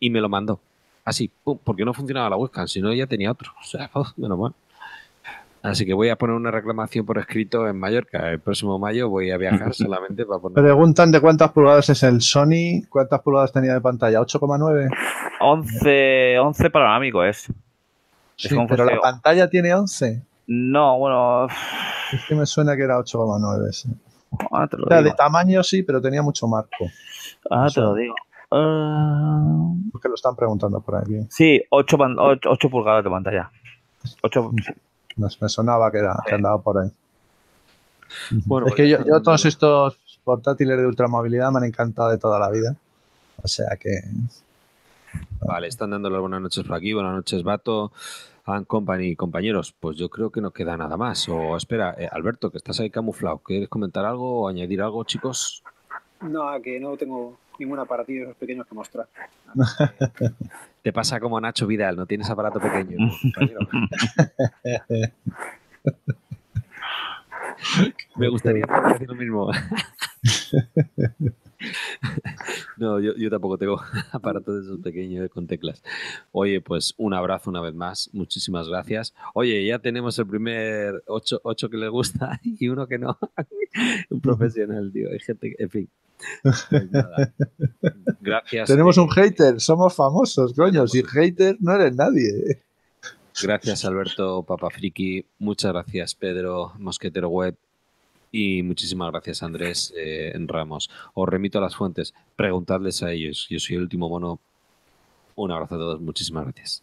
Y me lo mandó. Así, pum, porque no funcionaba la webcam, si no ya tenía otro. O sea, oh, menos mal. Así que voy a poner una reclamación por escrito en Mallorca. El próximo mayo voy a viajar solamente para poner. Preguntan de cuántas pulgadas es el Sony. ¿Cuántas pulgadas tenía de pantalla? ¿8,9? 11, 11 panorámico es. Sí, como pero la pantalla tiene 11. No, bueno, Es que me suena que era 8,9. sí. te lo O sea, de tamaño sí, pero tenía mucho marco. Ahora te lo digo. Ah, Porque lo están preguntando por aquí. sí, 8, pulgadas de pantalla. 8, Me, me sonaba que, era, que andaba por ahí. Bueno, es pues que yo, yo todos estos portátiles de ultramovilidad me han encantado de toda la vida. O sea que Vale, están dando las buenas noches por aquí. Buenas noches, Vato, and Company. Compañeros, pues yo creo que no queda nada más. O espera, eh, Alberto, que estás ahí camuflado. ¿Quieres comentar algo o añadir algo, chicos? No, que no tengo ningún aparatillo de esos pequeños que mostrar. Te pasa como a Nacho Vidal, no tienes aparato pequeño. Me gustaría decir lo mismo. No, yo, yo tampoco tengo aparatos de esos pequeños con teclas. Oye, pues un abrazo una vez más. Muchísimas gracias. Oye, ya tenemos el primer ocho, ocho que les gusta y uno que no. Un profesional, tío. Hay gente que, en fin. Pues nada. Gracias. tenemos eh, un hater, somos famosos, coño. Sin hater no eres nadie. Gracias, Alberto Papafriki. Muchas gracias, Pedro Mosquetero Web. Y muchísimas gracias, Andrés eh, Ramos. Os remito a las fuentes. Preguntadles a ellos. Yo soy el último mono. Un abrazo a todos. Muchísimas gracias.